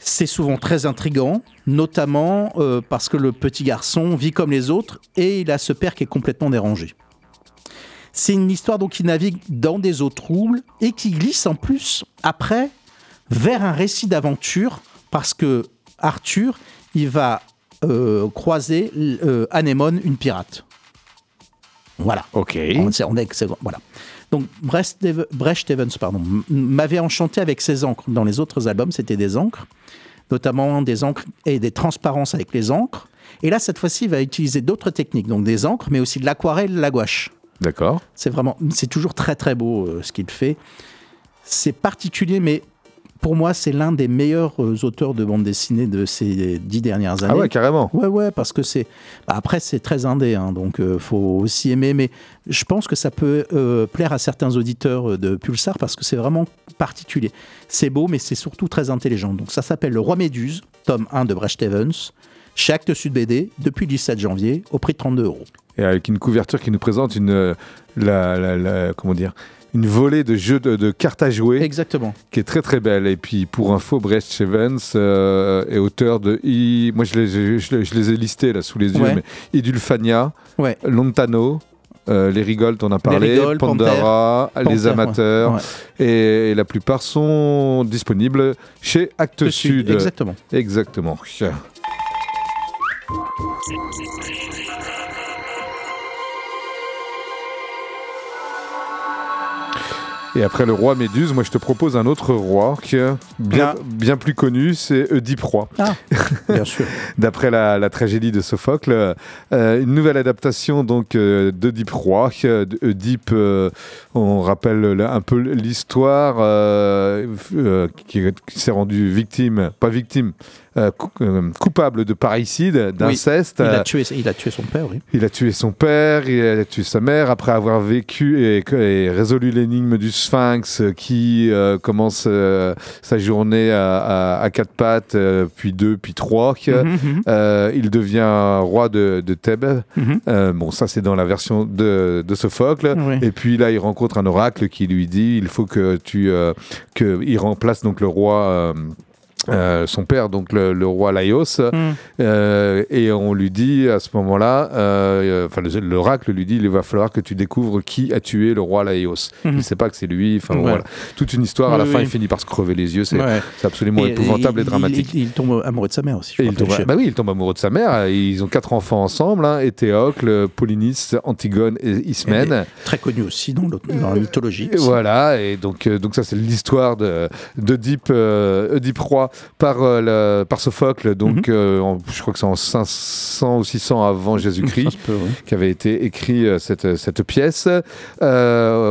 C'est souvent très intrigant, notamment euh, parce que le petit garçon vit comme les autres et il a ce père qui est complètement dérangé. C'est une histoire donc qui navigue dans des eaux troubles et qui glisse en plus après vers un récit d'aventure parce que Arthur, il va euh, croiser euh, Anémone, une pirate. Voilà. Ok. On, est- voilà. Donc Brecht, Ev- Brecht Evans pardon, m'avait enchanté avec ses encres. Dans les autres albums, c'était des encres, notamment des encres et des transparences avec les encres. Et là, cette fois-ci, il va utiliser d'autres techniques, donc des encres, mais aussi de l'aquarelle, de la gouache. D'accord. C'est vraiment, c'est toujours très très beau euh, ce qu'il fait. C'est particulier, mais pour moi, c'est l'un des meilleurs euh, auteurs de bande dessinée de ces dix dernières années. Ah ouais, carrément. Ouais, ouais, parce que c'est. bah, après, c'est très indé, hein, donc euh, faut aussi aimer. Mais je pense que ça peut euh, plaire à certains auditeurs euh, de Pulsar parce que c'est vraiment particulier. C'est beau, mais c'est surtout très intelligent. Donc ça s'appelle Le Roi Méduse, tome 1 de Brecht Evans, chez Actes Sud BD, depuis le 17 janvier, au prix de 32 euros. Et avec une couverture qui nous présente une, euh, la, la- la- comment dire, une volée de jeux de, de cartes à jouer. Exactement. Qui est très très belle. Et puis pour info, Brecht Evans euh, est auteur de. I- moi je les, je, je les- je les ai listés là sous les yeux. Ouais. Mais Idulfania, Ouais. Lontano. euh, les Rigold, on a parlé, Pandora, Panthère. les Panthère, amateurs, ouais. Et, et la plupart sont disponibles chez Actes. Sud, exactement. Exactement. Et après le roi Méduse, moi je te propose un autre roi qui est bien, Ah. bien plus connu, c'est Oedipe roi. Ah, bien sûr. D'après la, la tragédie de Sophocle, euh, une nouvelle adaptation donc euh, d'Oedipe roi. Euh, Oedipe, euh, on rappelle le- un peu l'histoire euh, euh, qui, qui s'est rendu victime, pas victime, euh, euh, coupable de parricide, d'inceste. Il Euh, a, tué, il a tué son père, oui. il a tué son père, il a tué sa mère, après avoir vécu et, et résolu l'énigme du Sphinx qui euh, commence euh, sa journée à, à- à quatre pattes, puis deux, puis trois. Mhm, mhm. Euh, il devient roi de, de Thèbes. Mhm. Bon, ça c'est dans la version de, de Sophocle. Oui. Et puis là, il rencontre un oracle qui lui dit il faut que tu que il remplace donc le roi. Euh, son père, donc le, le roi Laios, Mhm. euh, et on lui dit à ce moment-là, euh, enfin l'oracle lui dit, il va falloir que tu découvres qui a tué le roi Laios. Mhm. Il ne sait pas que c'est lui. Enfin Ouais. voilà, toute une histoire. à la Oui, fin, oui. il finit par se crever les yeux. C'est Ouais. absolument Et- épouvantable et, dramatique. Il, il tombe amoureux de sa mère aussi. je il tombe, bah oui, il tombe amoureux de sa mère. Ils ont quatre enfants ensemble hein, Éthéocle, Polynice, Antigone et Ismène. Très connu aussi dans, dans la mythologie. Voilà, et donc, euh, donc ça c'est l'histoire de d'Oedipe Oedipe roi par, euh, par Sophocle, donc Mhm. euh, en- je crois que c'est en 500 ou 600 avant Jésus-Christ oui. qu'avait été écrit euh, cette, cette pièce.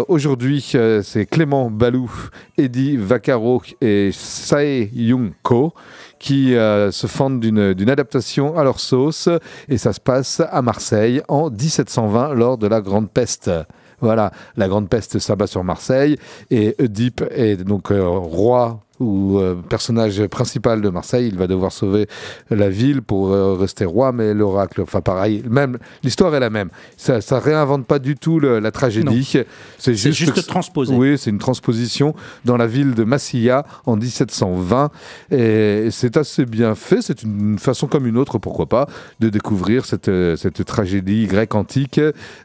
Aujourd'hui, c'est Clément Balou, Eddie Vaccaro et Sae Young Ko qui euh, se fendent d'une d'une adaptation à leur sauce et ça se passe à Marseille en 1720 lors de la Grande Peste. Voilà, la Grande Peste s'abat sur Marseille et Oedipe est donc euh, roi ou euh, personnage principal de Marseille. Il va devoir sauver la ville pour euh, rester roi, mais l'oracle, enfin pareil, même l'histoire est la même. Ça, ça réinvente pas du tout le- la tragédie. C'est juste, juste transposé. Oui, c'est une transposition dans la ville de Massilia en 1720. Et c'est assez bien fait. C'est une façon comme une autre, pourquoi pas, de découvrir cette, euh, cette tragédie grecque antique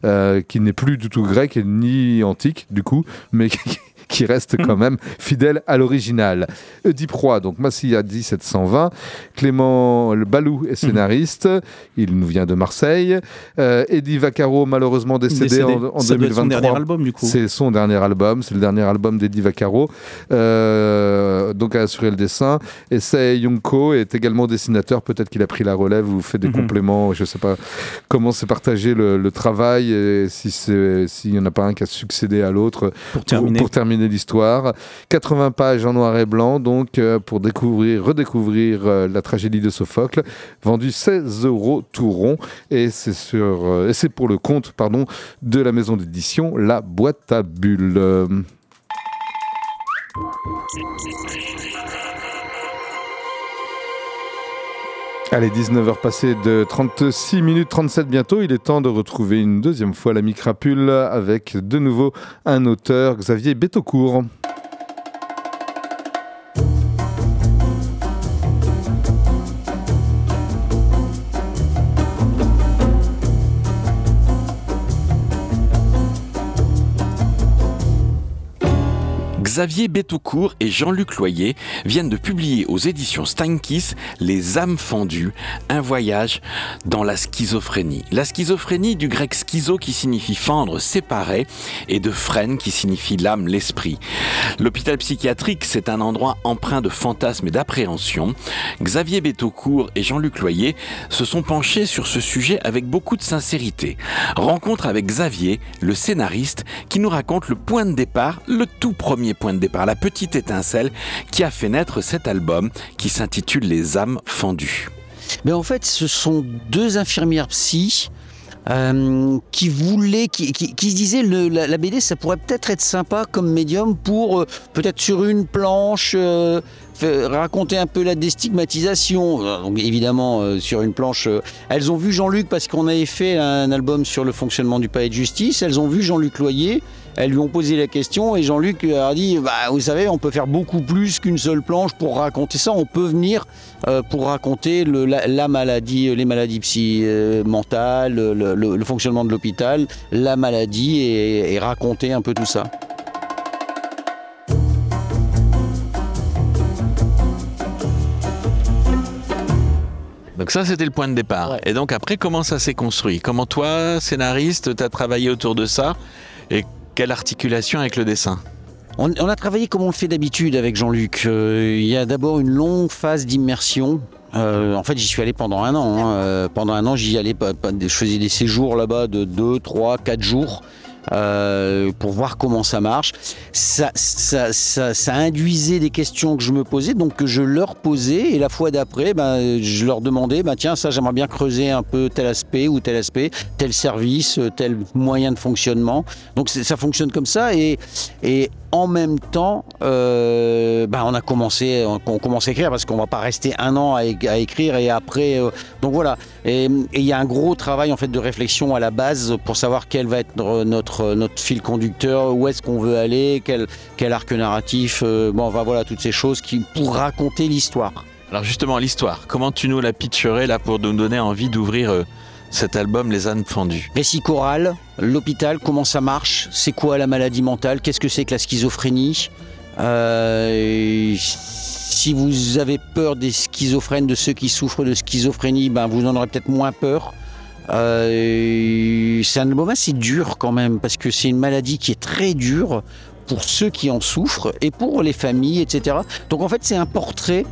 euh, qui n'est plus du tout grecque ni antique, du coup, mais qui qui reste quand même fidèle à l'original. Oedipe Roi, donc Massilia 1720. Clément Balou est scénariste. Il nous vient de Marseille. Euh, Eddie Vaccaro, malheureusement décédé, Décédé. en, en Ça doit être 2023. son dernier album, du coup. C'est son dernier album. C'est le dernier album d'Eddie Vaccaro. Euh, donc a assuré le dessin. Et Sei Yunko est également dessinateur. Peut-être qu'il a pris la relève ou fait des Mhm. compléments. Je ne sais pas comment s'est partagé le, le travail et si c'est- s'il n'y en a pas un qui a succédé à l'autre Pour terminer. pour terminer l'histoire. 80 pages en noir et blanc, donc euh, pour découvrir, redécouvrir euh, la tragédie de Sophocle, vendu 16 euros tout rond, et c'est sur, euh, et c'est pour le compte, pardon, de la maison d'édition La Boîte à Bulles. Allez, 19h passées de 36 minutes 37 bientôt. Il est temps de retrouver une deuxième fois la micrapule avec de nouveau un auteur, Xavier Betaucourt. Xavier Betaucourt et Jean-Luc Loyer viennent de publier aux éditions Steinkiss Les âmes fendues, un voyage dans la schizophrénie. La schizophrénie du grec schizo qui signifie fendre, séparer, et de phrène qui signifie l'âme, l'esprit. L'hôpital psychiatrique, c'est un endroit empreint de fantasmes et d'appréhension. Xavier Betaucourt et Jean-Luc Loyer se sont penchés sur ce sujet avec beaucoup de sincérité. Rencontre avec Xavier, le scénariste, qui nous raconte le point de départ, le tout premier point de départ, la petite étincelle qui a fait naître cet album qui s'intitule Les âmes fendues. Mais en fait, ce sont deux infirmières psy euh, qui voulaient, qui, qui, se disaient le, la, BD, ça pourrait peut-être être sympa comme médium pour euh, peut-être sur une planche. euh, raconter un peu la déstigmatisation. Donc évidemment sur une planche, elles ont vu Jean-Luc parce qu'on avait fait un album sur le fonctionnement du palais de justice. Elles ont vu Jean-Luc Loyer. Elles lui ont posé la question et Jean-Luc a dit bah, Vous savez, on peut faire beaucoup plus qu'une seule planche pour raconter ça. On peut venir euh, pour raconter le- la, la maladie, les maladies psy, euh, mentales, le, le- le fonctionnement de l'hôpital, la maladie et, et raconter un peu tout ça. Donc ça, c'était le point de départ. Et donc après, comment ça s'est construit? Comment toi, scénariste, tu as travaillé autour de ça? Et quelle articulation avec le dessin On, a travaillé comme on le fait d'habitude avec Jean-Luc. Euh, il y a d'abord une longue phase d'immersion. Euh, en fait, j'y suis allé pendant un an. hein. Euh, pendant un an, j'y allais. je faisais des séjours là-bas de 2, 3, 4 jours. Euh, pour voir comment ça marche. Ça, induisait des questions que je me posais, donc que je leur posais. Et la fois d'après, ben, je leur demandais, ben, tiens, ça, j'aimerais bien creuser un peu tel aspect ou tel aspect, tel service, euh, tel moyen de fonctionnement. Donc ça fonctionne comme ça. Et, en même temps, euh, ben, on a commencé, on commence à écrire parce qu'on va pas rester un an à, écrire et après, donc voilà. Et et il y a un gros travail en fait de réflexion à la base pour savoir quel va être notre notre, fil conducteur, où est-ce qu'on veut aller, quel quel arc narratif, euh, bon, enfin voilà toutes ces choses qui pour raconter l'histoire. Alors justement, l'histoire, comment tu nous la pitcherais là pour nous donner envie d'ouvrir euh, cet album Les ânes fendues Récit choral, l'hôpital, comment ça marche, c'est quoi la maladie mentale, qu'est-ce que c'est que la schizophrénie? Euh, si vous avez peur des schizophrènes, de ceux qui souffrent de schizophrénie, ben vous en aurez peut-être moins peur. Euh, c'est un album assez dur quand même, parce que c'est une maladie qui est très dure pour ceux qui en souffrent et pour les familles, etc. Donc en fait, c'est un portrait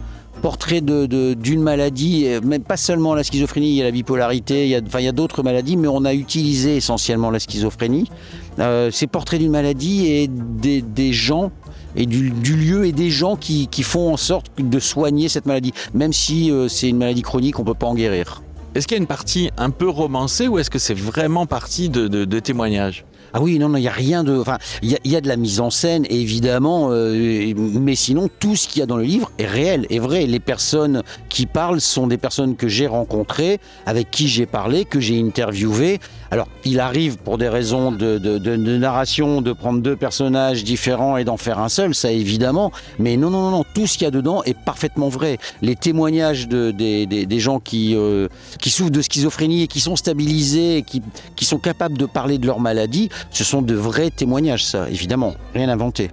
portrait d'une maladie, même pas seulement la schizophrénie, il y a la bipolarité, il y a, d'autres maladies, mais on a utilisé essentiellement la schizophrénie. Euh, c'est portrait d'une maladie et des gens et du, du lieu et des gens qui, qui font en sorte de soigner cette maladie, même si euh, c'est une maladie chronique, on peut pas en guérir. Est-ce qu'il y a une partie un peu romancée ou est-ce que c'est vraiment partie de, de- de témoignages? Ah oui, non, non, il n'y a rien de. Enfin, il y, a- il y a de la mise en scène, évidemment, euh, mais sinon, tout ce qu'il y a dans le livre est réel, est vrai. Les personnes qui parlent sont des personnes que j'ai rencontrées, avec qui j'ai parlé, que j'ai interviewées. Alors, il arrive, pour des raisons de, narration, de prendre deux personnages différents et d'en faire un seul, ça évidemment. Mais non, non, non, non, tout ce qu'il y a dedans est parfaitement vrai. Les témoignages de- des, gens qui, euh, qui souffrent de schizophrénie et qui sont stabilisés, qui, qui sont capables de parler de leur maladie, ce sont de vrais témoignages, ça, évidemment. Rien inventé.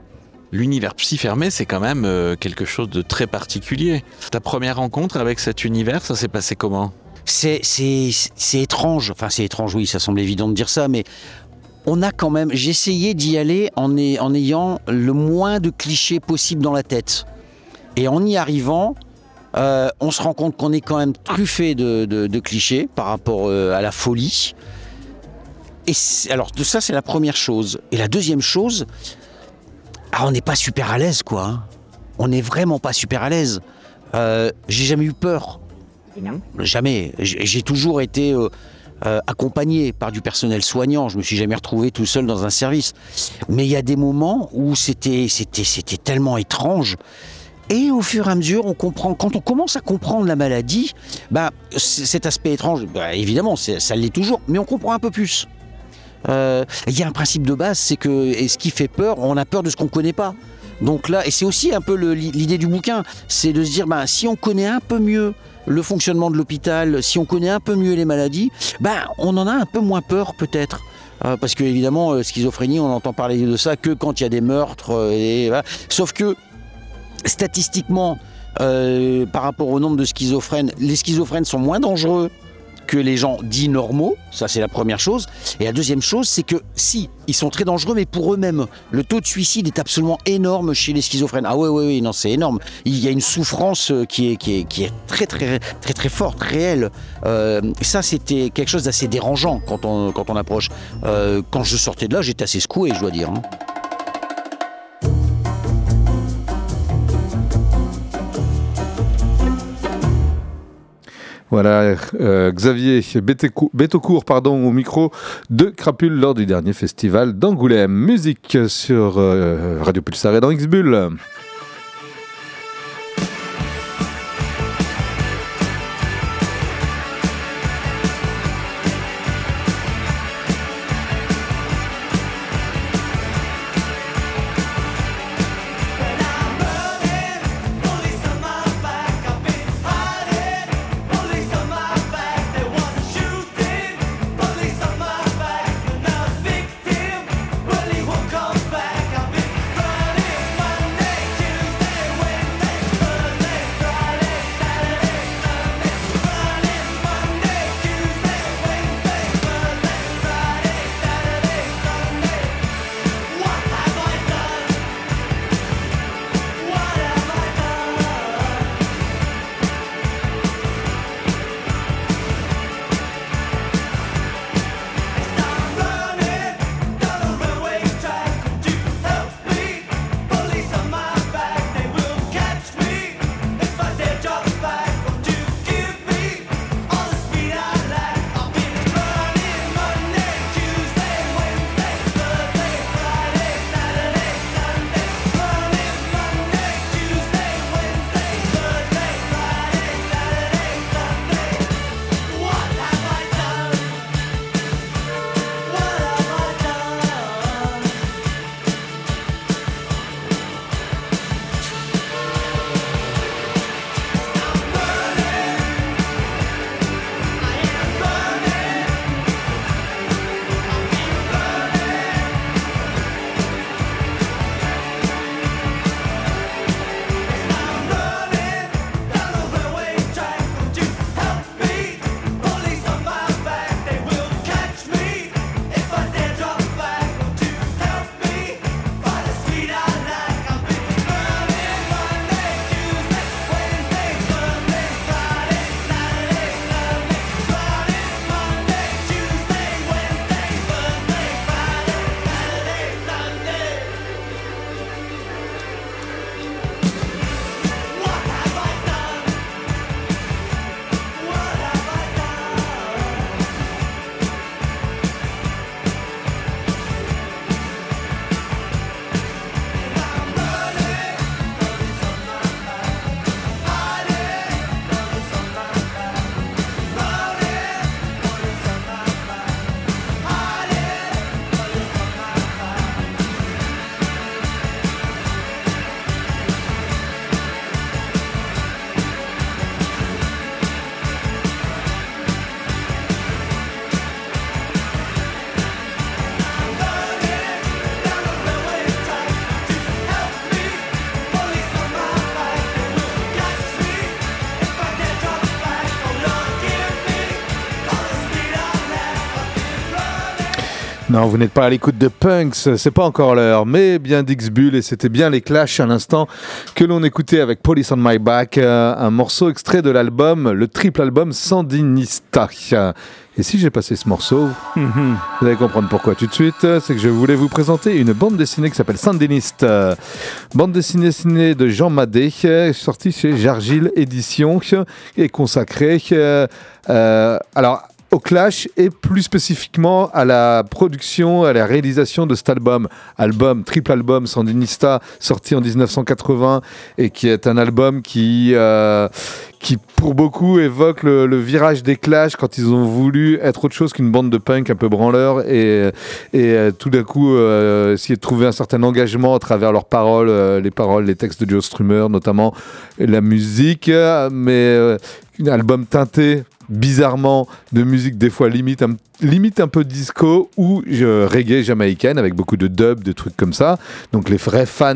L'univers psy fermé, c'est quand même euh, quelque chose de très particulier. Ta première rencontre avec cet univers, ça s'est passé comment? C'est, étrange. Enfin, c'est étrange, oui, ça semble évident de dire ça, mais on a quand même. Essayé d'y aller en, ay- en ayant le moins de clichés possible dans la tête. Et en y arrivant, euh, on se rend compte qu'on est quand même truffé de, clichés par rapport euh, à la folie. Et alors, ça, c'est la première chose. Et la deuxième chose, ah, on n'est pas super à l'aise, quoi. hein. On n'est vraiment pas super à l'aise. Euh, j'ai jamais eu peur. Jamais. J'ai toujours été euh, euh, accompagné par du personnel soignant. Je me suis jamais retrouvé tout seul dans un service. Mais il y a des moments où c'était tellement étrange. Et au fur et à mesure, on comprend. Quand on commence à comprendre la maladie, bah, cet aspect étrange, bah, évidemment, ça l'est toujours, mais on comprend un peu plus. Euh, Il y a un principe de base, c'est que ce qui fait peur, on a peur de ce qu'on connaît pas. Donc là, et c'est aussi un peu l'idée du bouquin, c'est de se dire, ben, si on connaît un peu mieux le fonctionnement de l'hôpital, si on connaît un peu mieux les maladies, ben, on en a un peu moins peur peut-être. Euh, parce que évidemment, euh, schizophrénie, on entend parler de ça que quand il y a des meurtres. euh. Sauf que statistiquement, par rapport au nombre de schizophrènes, les schizophrènes sont moins dangereux que les gens dits normaux, ça c'est la première chose. Et la deuxième chose, c'est que si, ils sont très dangereux, mais pour eux-mêmes, le taux de suicide est absolument énorme chez les schizophrènes. Ah ouais, ouais, ouais, non, c'est énorme. Il y a une souffrance euh, qui est, qui est, qui est très, très, très, très forte, réelle. Euh, ça, c'était quelque chose d'assez dérangeant quand on, quand on approche. Euh, quand je sortais de là, j'étais assez secoué, je dois dire. hein. Voilà, euh, Xavier Bétaucourt pardon, au micro de Crapule lors du dernier festival d'Angoulême. Musique sur euh, Radio Pulsar et dans X-Bull. Non, vous n'êtes pas à l'écoute de Punks, c'est pas encore l'heure, mais bien Dixbull et c'était bien les Clash à l'instant que l'on écoutait avec Police on My Back, euh, un morceau extrait de l'album, le triple album Sandinista. Et si j'ai passé ce morceau, Mhm. vous allez comprendre pourquoi tout de suite, c'est que je voulais vous présenter une bande dessinée qui s'appelle Sandiniste. Euh, Bande dessinée signée de Jean Madé, sortie chez Jargil Éditions et consacrée euh, euh, alors, au Clash et plus spécifiquement à la production, à la réalisation de cet album. Album, triple album Sandinista, sorti en 1980 et qui est un album qui, euh, qui pour beaucoup évoque le, virage des Clash quand ils ont voulu être autre chose qu'une bande de punk un peu branleur et, euh, tout d'un coup euh, essayer de trouver un certain engagement à travers leurs paroles, euh, les paroles, les textes de Joe Strummer notamment, la musique, mais un album teinté bizarrement de musique des fois limite un, limite un peu disco ou reggae jamaïcaine avec beaucoup de dub, de trucs comme ça. Donc les vrais fans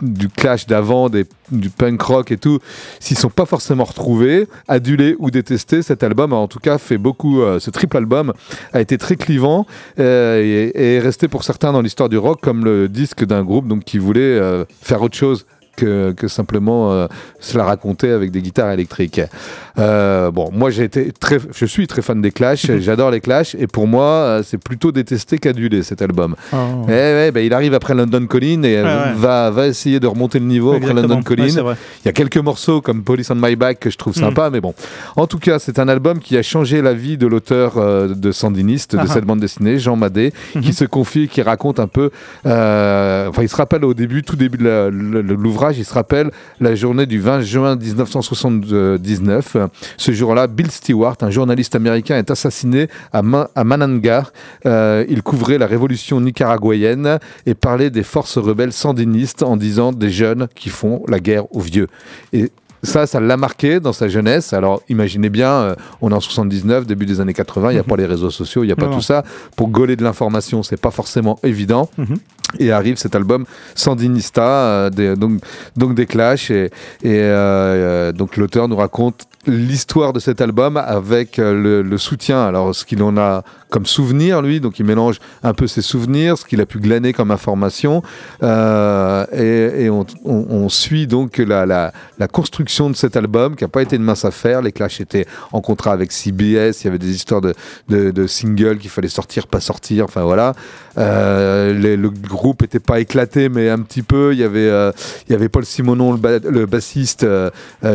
du, clash d'avant, du punk rock et tout, s'ils sont pas forcément retrouvés, adulés ou détestés, cet album a en tout cas fait beaucoup, euh, ce triple album a été très clivant euh, et, et est resté pour certains dans l'histoire du rock comme le disque d'un groupe donc qui voulait euh, faire autre chose que, que simplement euh, se la raconter avec des guitares électriques. Euh, bon, moi j'ai été très, je suis très fan des Clash, j'adore les Clash, et pour moi euh, c'est plutôt détesté qu'adulé cet album. Oh. Eh ouais, bah, il arrive après London Calling et euh, Ouais, ouais. Va, va essayer de remonter le niveau après. London. Ouais, vrai. il y a quelques morceaux comme Police on My Back que je trouve Mm. sympa, mais bon. En tout cas, c'est un album qui a changé la vie de l'auteur euh, de Sandiniste, de Ah ah. cette bande dessinée, Jean Madé, qui se confie, qui raconte un peu. enfin, il se rappelle au début, tout début de la- il se rappelle la journée du 20 juin 1979. Ce jour-là, Bill Stewart, un journaliste américain, est assassiné à, Ma-. Euh, il couvrait la révolution nicaraguayenne et parlait des forces rebelles sandinistes en disant des jeunes qui font la guerre aux vieux. Et ça, ça l'a marqué dans sa jeunesse. Alors, imaginez bien, euh, on est en 79, début des années 80, il n'y a pas les réseaux sociaux, il n'y a pas Non, tout ça. Pour gauler de l'information, c'est pas forcément évident. Mhm. Et arrive cet album Sandinista, euh, des- donc, donc des Clash. Et, et, euh, donc l'auteur nous raconte l'histoire de cet album avec euh, le, soutien. Alors ce qu'il en a comme souvenir, lui, donc il mélange un peu ses souvenirs, ce qu'il a pu glaner comme information. Euh, et on, suit donc la, la, construction de cet album qui n'a pas été une mince affaire. Les Clash étaient en contrat avec CBS, il y avait des histoires de, de, singles qu'il fallait sortir, pas sortir, enfin voilà. Euh, le groupe était pas éclaté, mais un petit peu. Il y avait, il y avait Paul Simonon, le, ba- le bassiste,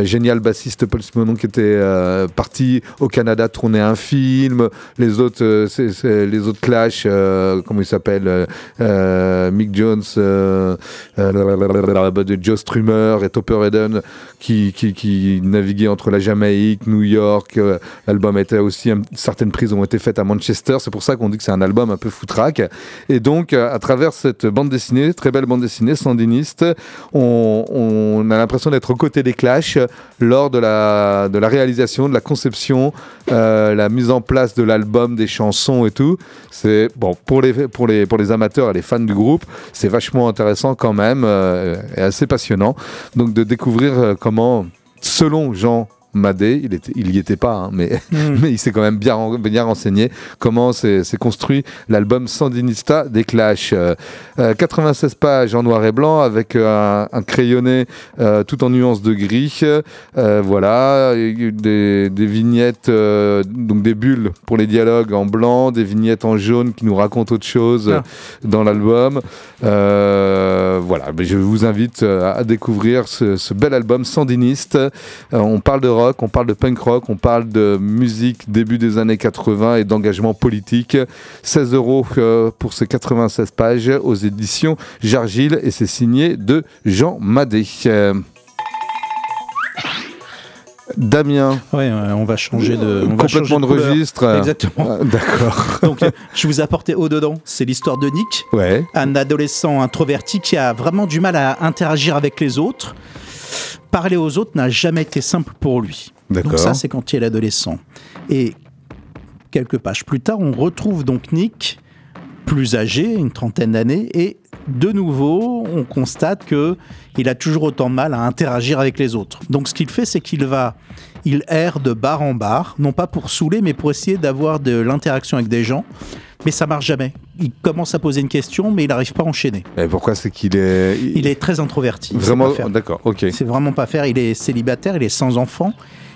génial bassiste Paul Simonon était euh, parti au Canada tourner un film. Les autres, euh, les autres Clash, euh, comment il s'appelle, euh, euh, Mick Jones, euh, euh, de Joe Strummer et Topper Eden qui, naviguaient entre la Jamaïque, New York. euh, L'album était aussi certaines prises ont été faites à Manchester. C'est pour ça qu'on dit que c'est un album un peu foutraque. Et donc, euh, à travers cette bande dessinée, très belle bande dessinée, sandiniste, on, a l'impression d'être aux côtés des Clash lors de la, réalisation, de la conception, euh, la mise en place de l'album, des chansons et tout. C'est bon pour les, amateurs et les fans du groupe, c'est vachement intéressant quand même et assez passionnant. Donc de découvrir euh, selon Jean Madé, il, était, il y était pas, hein, mais, Mm. mais il s'est quand même bien, bien renseigné comment s'est construit l'album Sandinista des Clash. Euh, euh, 96 pages en noir et blanc avec euh, un, un crayonné euh, tout en nuances de gris. Euh, voilà, des, des vignettes, euh, donc des bulles pour les dialogues en blanc, des vignettes en jaune qui nous racontent autre chose Ah. dans l'album. Euh, voilà, mais je vous invite euh, à découvrir ce, ce bel album Sandiniste. Euh, on parle de rock, on parle de punk rock, on parle de musique début des années 80 et d'engagement politique. 16 euros euh, pour ces 96 pages aux éditions Jargil et c'est signé de Jean Madé. Euh, Damien. Ouais, on va changer de. on va changer Complètement de registre. Exactement. Ah, D'accord. Donc, euh, je vous ai apporté au-dedans. C'est l'histoire de Nick, Ouais. un adolescent introverti qui a vraiment du mal à interagir avec les autres. Parler aux autres n'a jamais été simple pour lui. Donc, ça, c'est quand il est l'adolescent. Et quelques pages plus tard, on retrouve donc Nick, plus âgé, une trentaine d'années, et de nouveau, on constate que il a toujours autant de mal à interagir avec les autres. Donc, ce qu'il fait, c'est qu'il va, il erre de bar en bar, non pas pour saouler, mais pour essayer d'avoir de l'interaction avec des gens. Mais ça marche jamais. Il commence à poser une question, mais il n'arrive pas à enchaîner. Et pourquoi c'est qu'il est. Il est très introverti. Vraiment, d'accord, ok. C'est vraiment pas faire. Il est célibataire, il est sans enfant,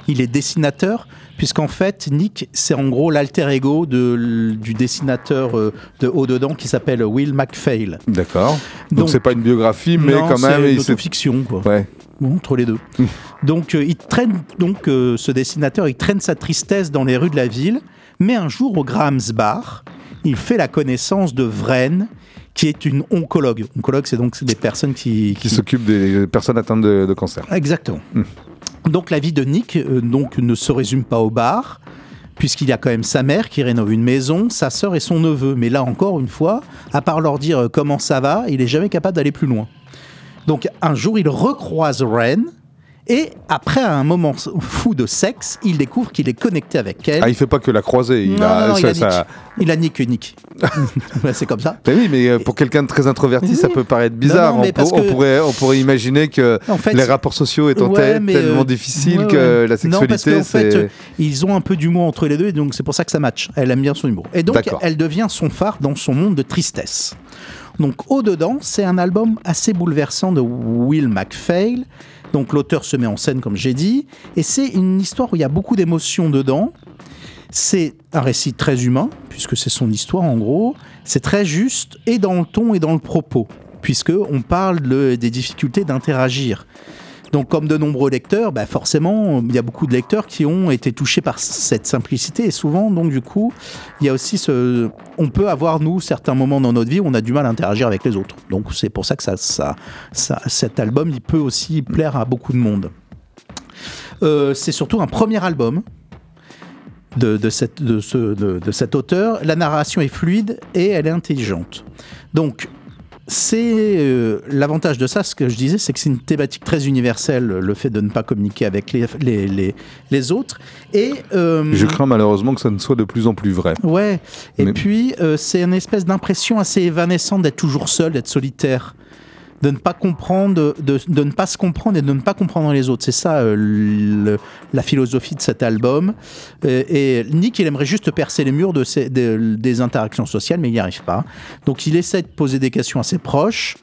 il est dessinateur, puisqu'en fait, Nick, c'est en gros l'alter ego de, du dessinateur euh, de haut dedans qui s'appelle Will MacPhail. D'accord. Donc, c'est pas une biographie, mais Non, quand même. c'est une autofiction, quoi. Ouais. Bon, entre les deux. donc, euh, il traîne, donc euh, ce dessinateur, il traîne sa tristesse dans les rues de la ville, mais un jour au Graham's Bar, il fait la connaissance de Vren, qui est une oncologue. Oncologue, c'est donc des personnes qui, Qui s'occupe des personnes atteintes de, de cancer. Exactement. Donc la vie de Nick euh, donc, ne se résume pas au bar, puisqu'il y a quand même sa mère qui rénove une maison, sa sœur et son neveu. Mais là encore une fois, à part leur dire euh, comment ça va, il est jamais capable d'aller plus loin. Donc un jour, il recroise Ren. Et après un moment fou de sexe, il découvre qu'il est connecté avec elle. Ah, il fait pas que la croisée. Il non, a, non, non, il ça- a ça-. Il a. Ouais, c'est comme ça. Mais oui, mais euh, pour quelqu'un de très introverti, ça peut paraître bizarre. Non, non, on, pourrait, on pourrait imaginer que En fait, les rapports sociaux étant Ouais, tellement euh, difficiles ouais, que la Non, parce sexualité, qu'en fait, euh, ils ont un peu d'humour entre les deux, et donc c'est pour ça que ça match. Elle aime bien son humour. Et donc, elle devient son phare dans son monde de tristesse. Donc, au-dedans, c'est un album assez bouleversant de Will MacPhail. Donc, l'auteur se met en scène, comme j'ai dit, et c'est une histoire où il y a beaucoup d'émotions dedans. C'est un récit très humain, puisque c'est son histoire en gros. C'est très juste, et dans le ton et dans le propos, puisque on parle de- des difficultés d'interagir. Donc, comme de nombreux lecteurs, bah forcément, il y a beaucoup de lecteurs qui ont été touchés par cette simplicité. Et souvent, donc, du coup, il y a aussi ce. On peut avoir, nous, certains moments dans notre vie où on a du mal à interagir avec les autres. Donc, c'est pour ça que ça, ça, ça- cet album, il peut aussi plaire à beaucoup de monde. Euh, c'est surtout un premier album de, de, cette, de, de cet auteur. La narration est fluide et elle est intelligente. Donc, c'est euh, l'avantage de ça, ce que je disais, c'est que c'est une thématique très universelle, le fait de ne pas communiquer avec les, les, les, les autres. Et euh, Je crains malheureusement que ça ne soit de plus en plus vrai. Ouais. Et Mais- puis, euh, c'est une espèce d'impression assez évanescente d'être toujours seul, d'être solitaire. De ne pas comprendre, de, de ne pas se comprendre et de ne pas comprendre les autres. C'est ça euh, la philosophie de cet album. Euh, et Nick, il aimerait juste percer les murs des interactions sociales, mais il n'y arrive pas. Donc il essaie de poser des questions à ses proches.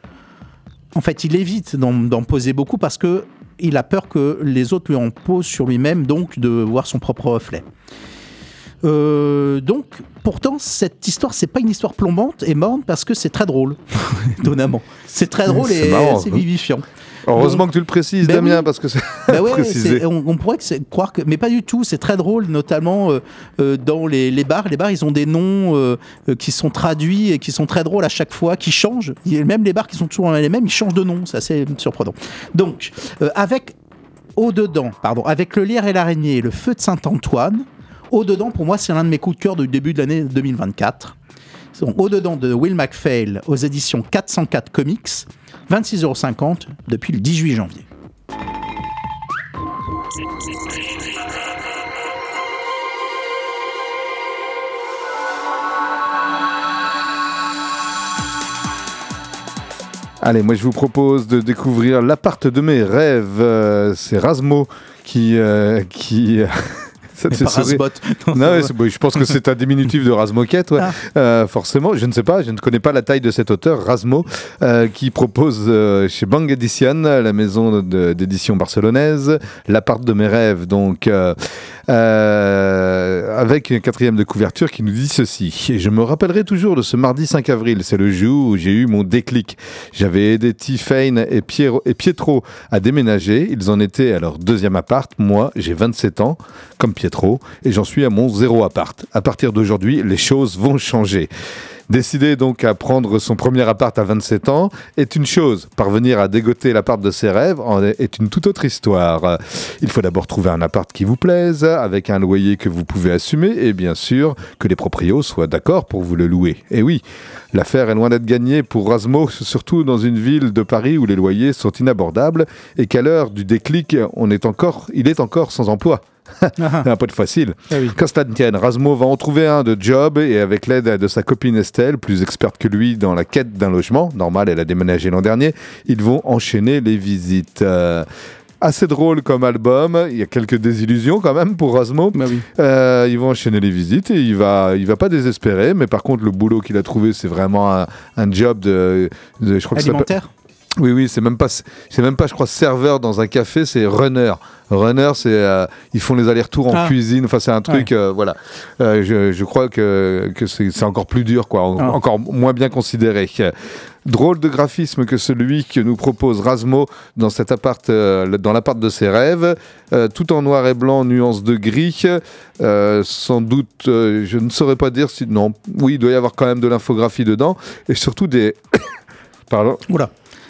En fait, il évite d'en d'en poser beaucoup parce que il a peur que les autres lui en posent sur lui-même, donc de voir son propre reflet. Euh, donc, pourtant, cette histoire, c'est pas une histoire plombante et morne parce que c'est très drôle, étonnamment. C'est très drôle C'est et assez hein. vivifiant. Heureusement Donc- que tu le précises, Ben Damien, oui. parce que c'est Bah ouais, précisé. c'est- on, on pourrait que c'est- croire que, mais pas du tout. C'est très drôle, notamment euh, euh, dans les, les bars. Les bars, ils ont des noms euh, euh, qui sont traduits et qui sont très drôles à chaque fois, qui changent. Même les bars qui sont toujours les mêmes, ils changent de nom. C'est assez surprenant. Donc, euh, avec au dedans, pardon, avec le lierre et l'araignée, le feu de Saint-Antoine. Au dedans, pour moi, c'est l'un de mes coups de cœur du début de l'année 2024. Donc, au dedans de Will MacPhail aux éditions 404 Comics, 26,50€ depuis le 18 janvier. Allez, moi je vous propose de découvrir l'appart de mes rêves. Euh, c'est Rasmo qui. euh, qui Ça te fait sourire. Non, ouais, bon, je pense que c'est un diminutif de Razmoquette, ouais. Ah. Euh, forcément. Je ne sais pas, je ne connais pas la taille de cet auteur, Rasmo, euh, qui propose euh, chez Bang Edition, la maison d'édition barcelonaise, l'appart de mes rêves, donc euh, avec une quatrième de couverture qui nous dit ceci. Et je me rappellerai toujours de ce mardi 5 avril, c'est le jour où j'ai eu mon déclic. J'avais aidé Tiffane et, et Pietro à déménager. Ils en étaient à leur deuxième appart. Moi, j'ai 27 ans, comme Pietro, et j'en suis à mon zéro appart. À partir d'aujourd'hui, les choses vont changer. Décider donc à prendre son premier appart à 27 ans est une chose. Parvenir à dégoter l'appart de ses rêves est une toute autre histoire. Il faut d'abord trouver un appart qui vous plaise, avec un loyer que vous pouvez assumer et bien sûr que les proprios soient d'accord pour vous le louer. Et oui, l'affaire est loin d'être gagnée pour Rasmo, surtout dans une ville de Paris où les loyers sont inabordables et qu'à l'heure du déclic, on est encore, il est encore sans emploi. un peu de facile. Cela ne tienne, Rasmo va en trouver un de job et avec l'aide de sa copine Estelle, plus experte que lui dans la quête d'un logement, normal, elle a déménagé l'an dernier, ils vont enchaîner les visites. Euh, assez drôle comme album. Il y a quelques désillusions quand même pour Rasmo. Bah oui. Euh, ils vont enchaîner les visites et il va, il va pas désespérer. Mais par contre, le boulot qu'il a trouvé, c'est vraiment un, un job de, de- je crois que Alimentaire? Oui, oui, c'est même pas, c'est même pas, je crois, serveur dans un café, c'est runner. Runner, c'est, euh, ils font les allers-retours en Ah. cuisine. Enfin, c'est un truc, euh, voilà. Euh, je, je crois que, que c'est, c'est encore plus dur, quoi, en- Ah. encore moins bien considéré. Drôle de graphisme que celui que nous propose Rasmo dans cet appart, dans l'appart de ses rêves, tout en noir et blanc, nuance de gris. Sans doute, je ne saurais pas dire si non. Oui, il doit y avoir quand même de l'infographie dedans et surtout des. Pardon. Oula.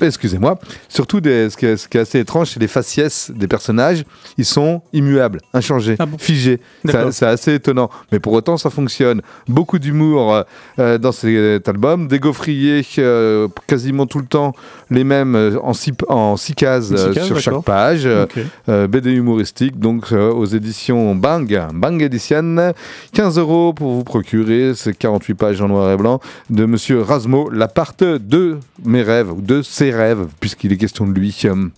Excusez-moi. Surtout, des, ce, qui est, ce qui est assez étrange, c'est les faciès des personnages. Ils sont immuables, inchangés, figés. C'est assez étonnant. Mais pour autant, ça fonctionne. Beaucoup d'humour euh, euh, dans cet album. Des gaufriers, euh, quasiment tout le temps les mêmes euh, en six, en six cases En six cases, sur chaque page. BD humoristique, donc aux éditions Bang, Bang Edition. 15 euros pour vous procurer ces 48 pages en noir et blanc de Monsieur Rasmo, l'appart de mes rêves, ou de ses rêves, puisqu'il est question de lui. Euh,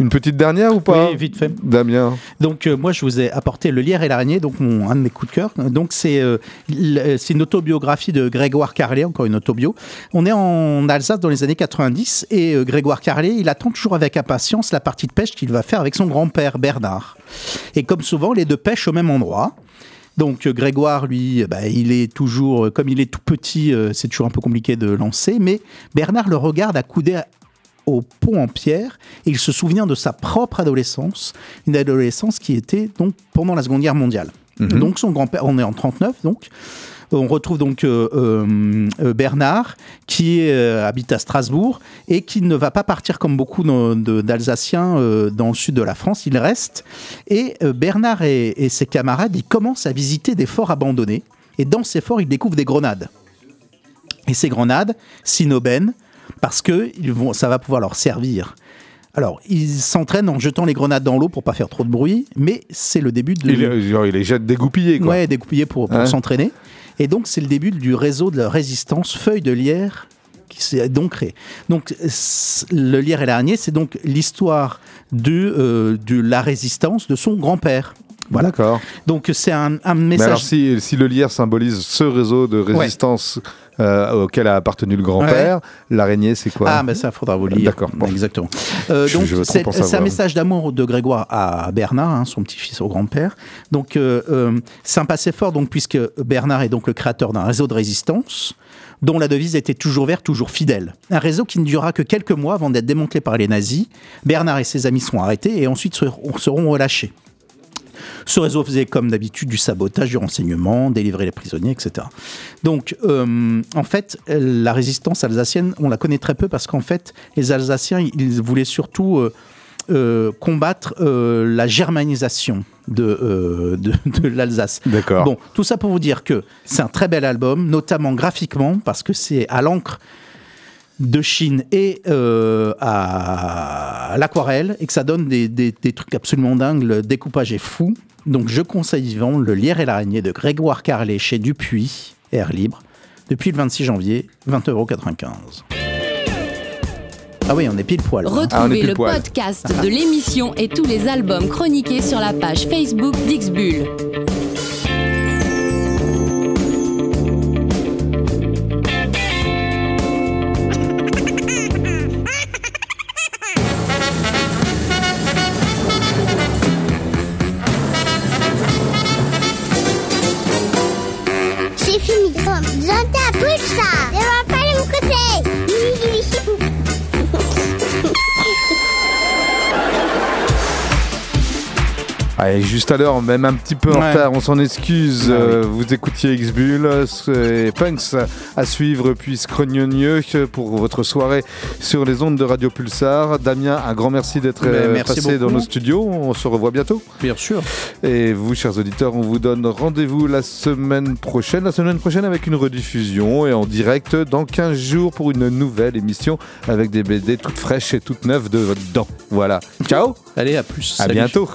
Une petite dernière ou pas Oui, vite fait. Damien Donc euh, moi je vous ai apporté Le Lierre et l'araignée, donc mon, un de mes coups de cœur. Donc c'est euh, c'est une autobiographie de Grégoire Carlet, encore une autobio. On est en Alsace dans les années 90 et euh, Grégoire Carlet, il attend toujours avec impatience la partie de pêche qu'il va faire avec son grand-père Bernard. Et comme souvent, les deux pêchent au même endroit. Donc euh, Grégoire, lui, euh, bah, il est toujours, euh, comme il est tout petit, c'est toujours un peu compliqué de lancer, mais Bernard le regarde accoudé à- au pont en pierre et il se souvient de sa propre adolescence, une adolescence qui était donc pendant la Seconde Guerre mondiale. Mhm. Donc son grand-père, on est en 39 donc. On retrouve donc euh, euh, euh, Bernard qui habite à Strasbourg et qui ne va pas partir comme beaucoup d'Alsaciens dans le sud de la France. Il reste et Bernard et, et ses camarades ils commencent à visiter des forts abandonnés et dans ces forts ils découvrent des grenades. Et ces grenades, Sinoben, parce que ils vont, ça va pouvoir leur servir. Alors, ils s'entraînent en jetant les grenades dans l'eau pour pas faire trop de bruit, mais c'est le début de. il, genre, il les jette dégoupillés, quoi. Ouais, découpillé pour, pour Hein s'entraîner. Et donc, c'est le début du réseau de la résistance Feuille de Lierre qui s'est donc créé. Donc, le Lierre et l'araignée, c'est donc l'histoire de, euh, de la résistance de son grand-père. Voilà. D'accord. Donc, c'est un, un Mais message. alors, si, si le lierre symbolise ce réseau de résistance euh, auquel a appartenu le grand-père, l'araignée, c'est quoi? Ah, mais ça, faudra vous lire. D'accord. bon. Exactement. Euh, donc, c'est un message d'amour de Grégoire à Bernard, hein, son petit-fils au grand-père. Donc, euh, euh, c'est un passé fort, donc, puisque Bernard est donc le créateur d'un réseau de résistance dont la devise était toujours vert, toujours fidèle. Un réseau qui ne durera que quelques mois avant d'être démantelé par les nazis. Bernard et ses amis seront arrêtés et ensuite seront relâchés. Ce réseau faisait comme d'habitude du sabotage, du renseignement, délivrer les prisonniers, etc. Donc, euh, en fait, la résistance alsacienne, on la connaît très peu parce qu'en fait, les Alsaciens, ils voulaient surtout euh, euh, combattre euh, la germanisation de, euh, de, de l'Alsace. D'accord. Bon, tout ça pour vous dire que c'est un très bel album, notamment graphiquement, parce que c'est à l'encre de Chine et euh, à l'aquarelle et que ça donne des, des- des trucs absolument dingues. Le découpage est fou. Donc je conseille vivement Le Lierre et l'araignée de Grégoire Carlet chez Dupuis, Air Libre, depuis le 26 janvier, 20,95€. Ah oui, on est pile poil. Retrouvez le podcast de l'émission et tous les albums chroniqués sur la page Facebook d'Ixbull. Allez, juste à l'heure, même un petit peu en Ouais. retard, on s'en excuse. Ah oui. Euh, vous écoutiez X-Bull, c'est Punks à suivre, puis Scrognonieux pour votre soirée sur les ondes de Radio Pulsar. Damien, un grand merci d'être Mais euh, passé dans nos studios. On se revoit bientôt. Bien sûr. Et vous, chers auditeurs, on vous donne rendez-vous la semaine prochaine. La semaine prochaine avec une rediffusion et en direct dans 15 jours pour une nouvelle émission avec des BD toutes fraîches et toutes neuves de votre dent. Voilà. Ciao Allez, à plus. À Salut. bientôt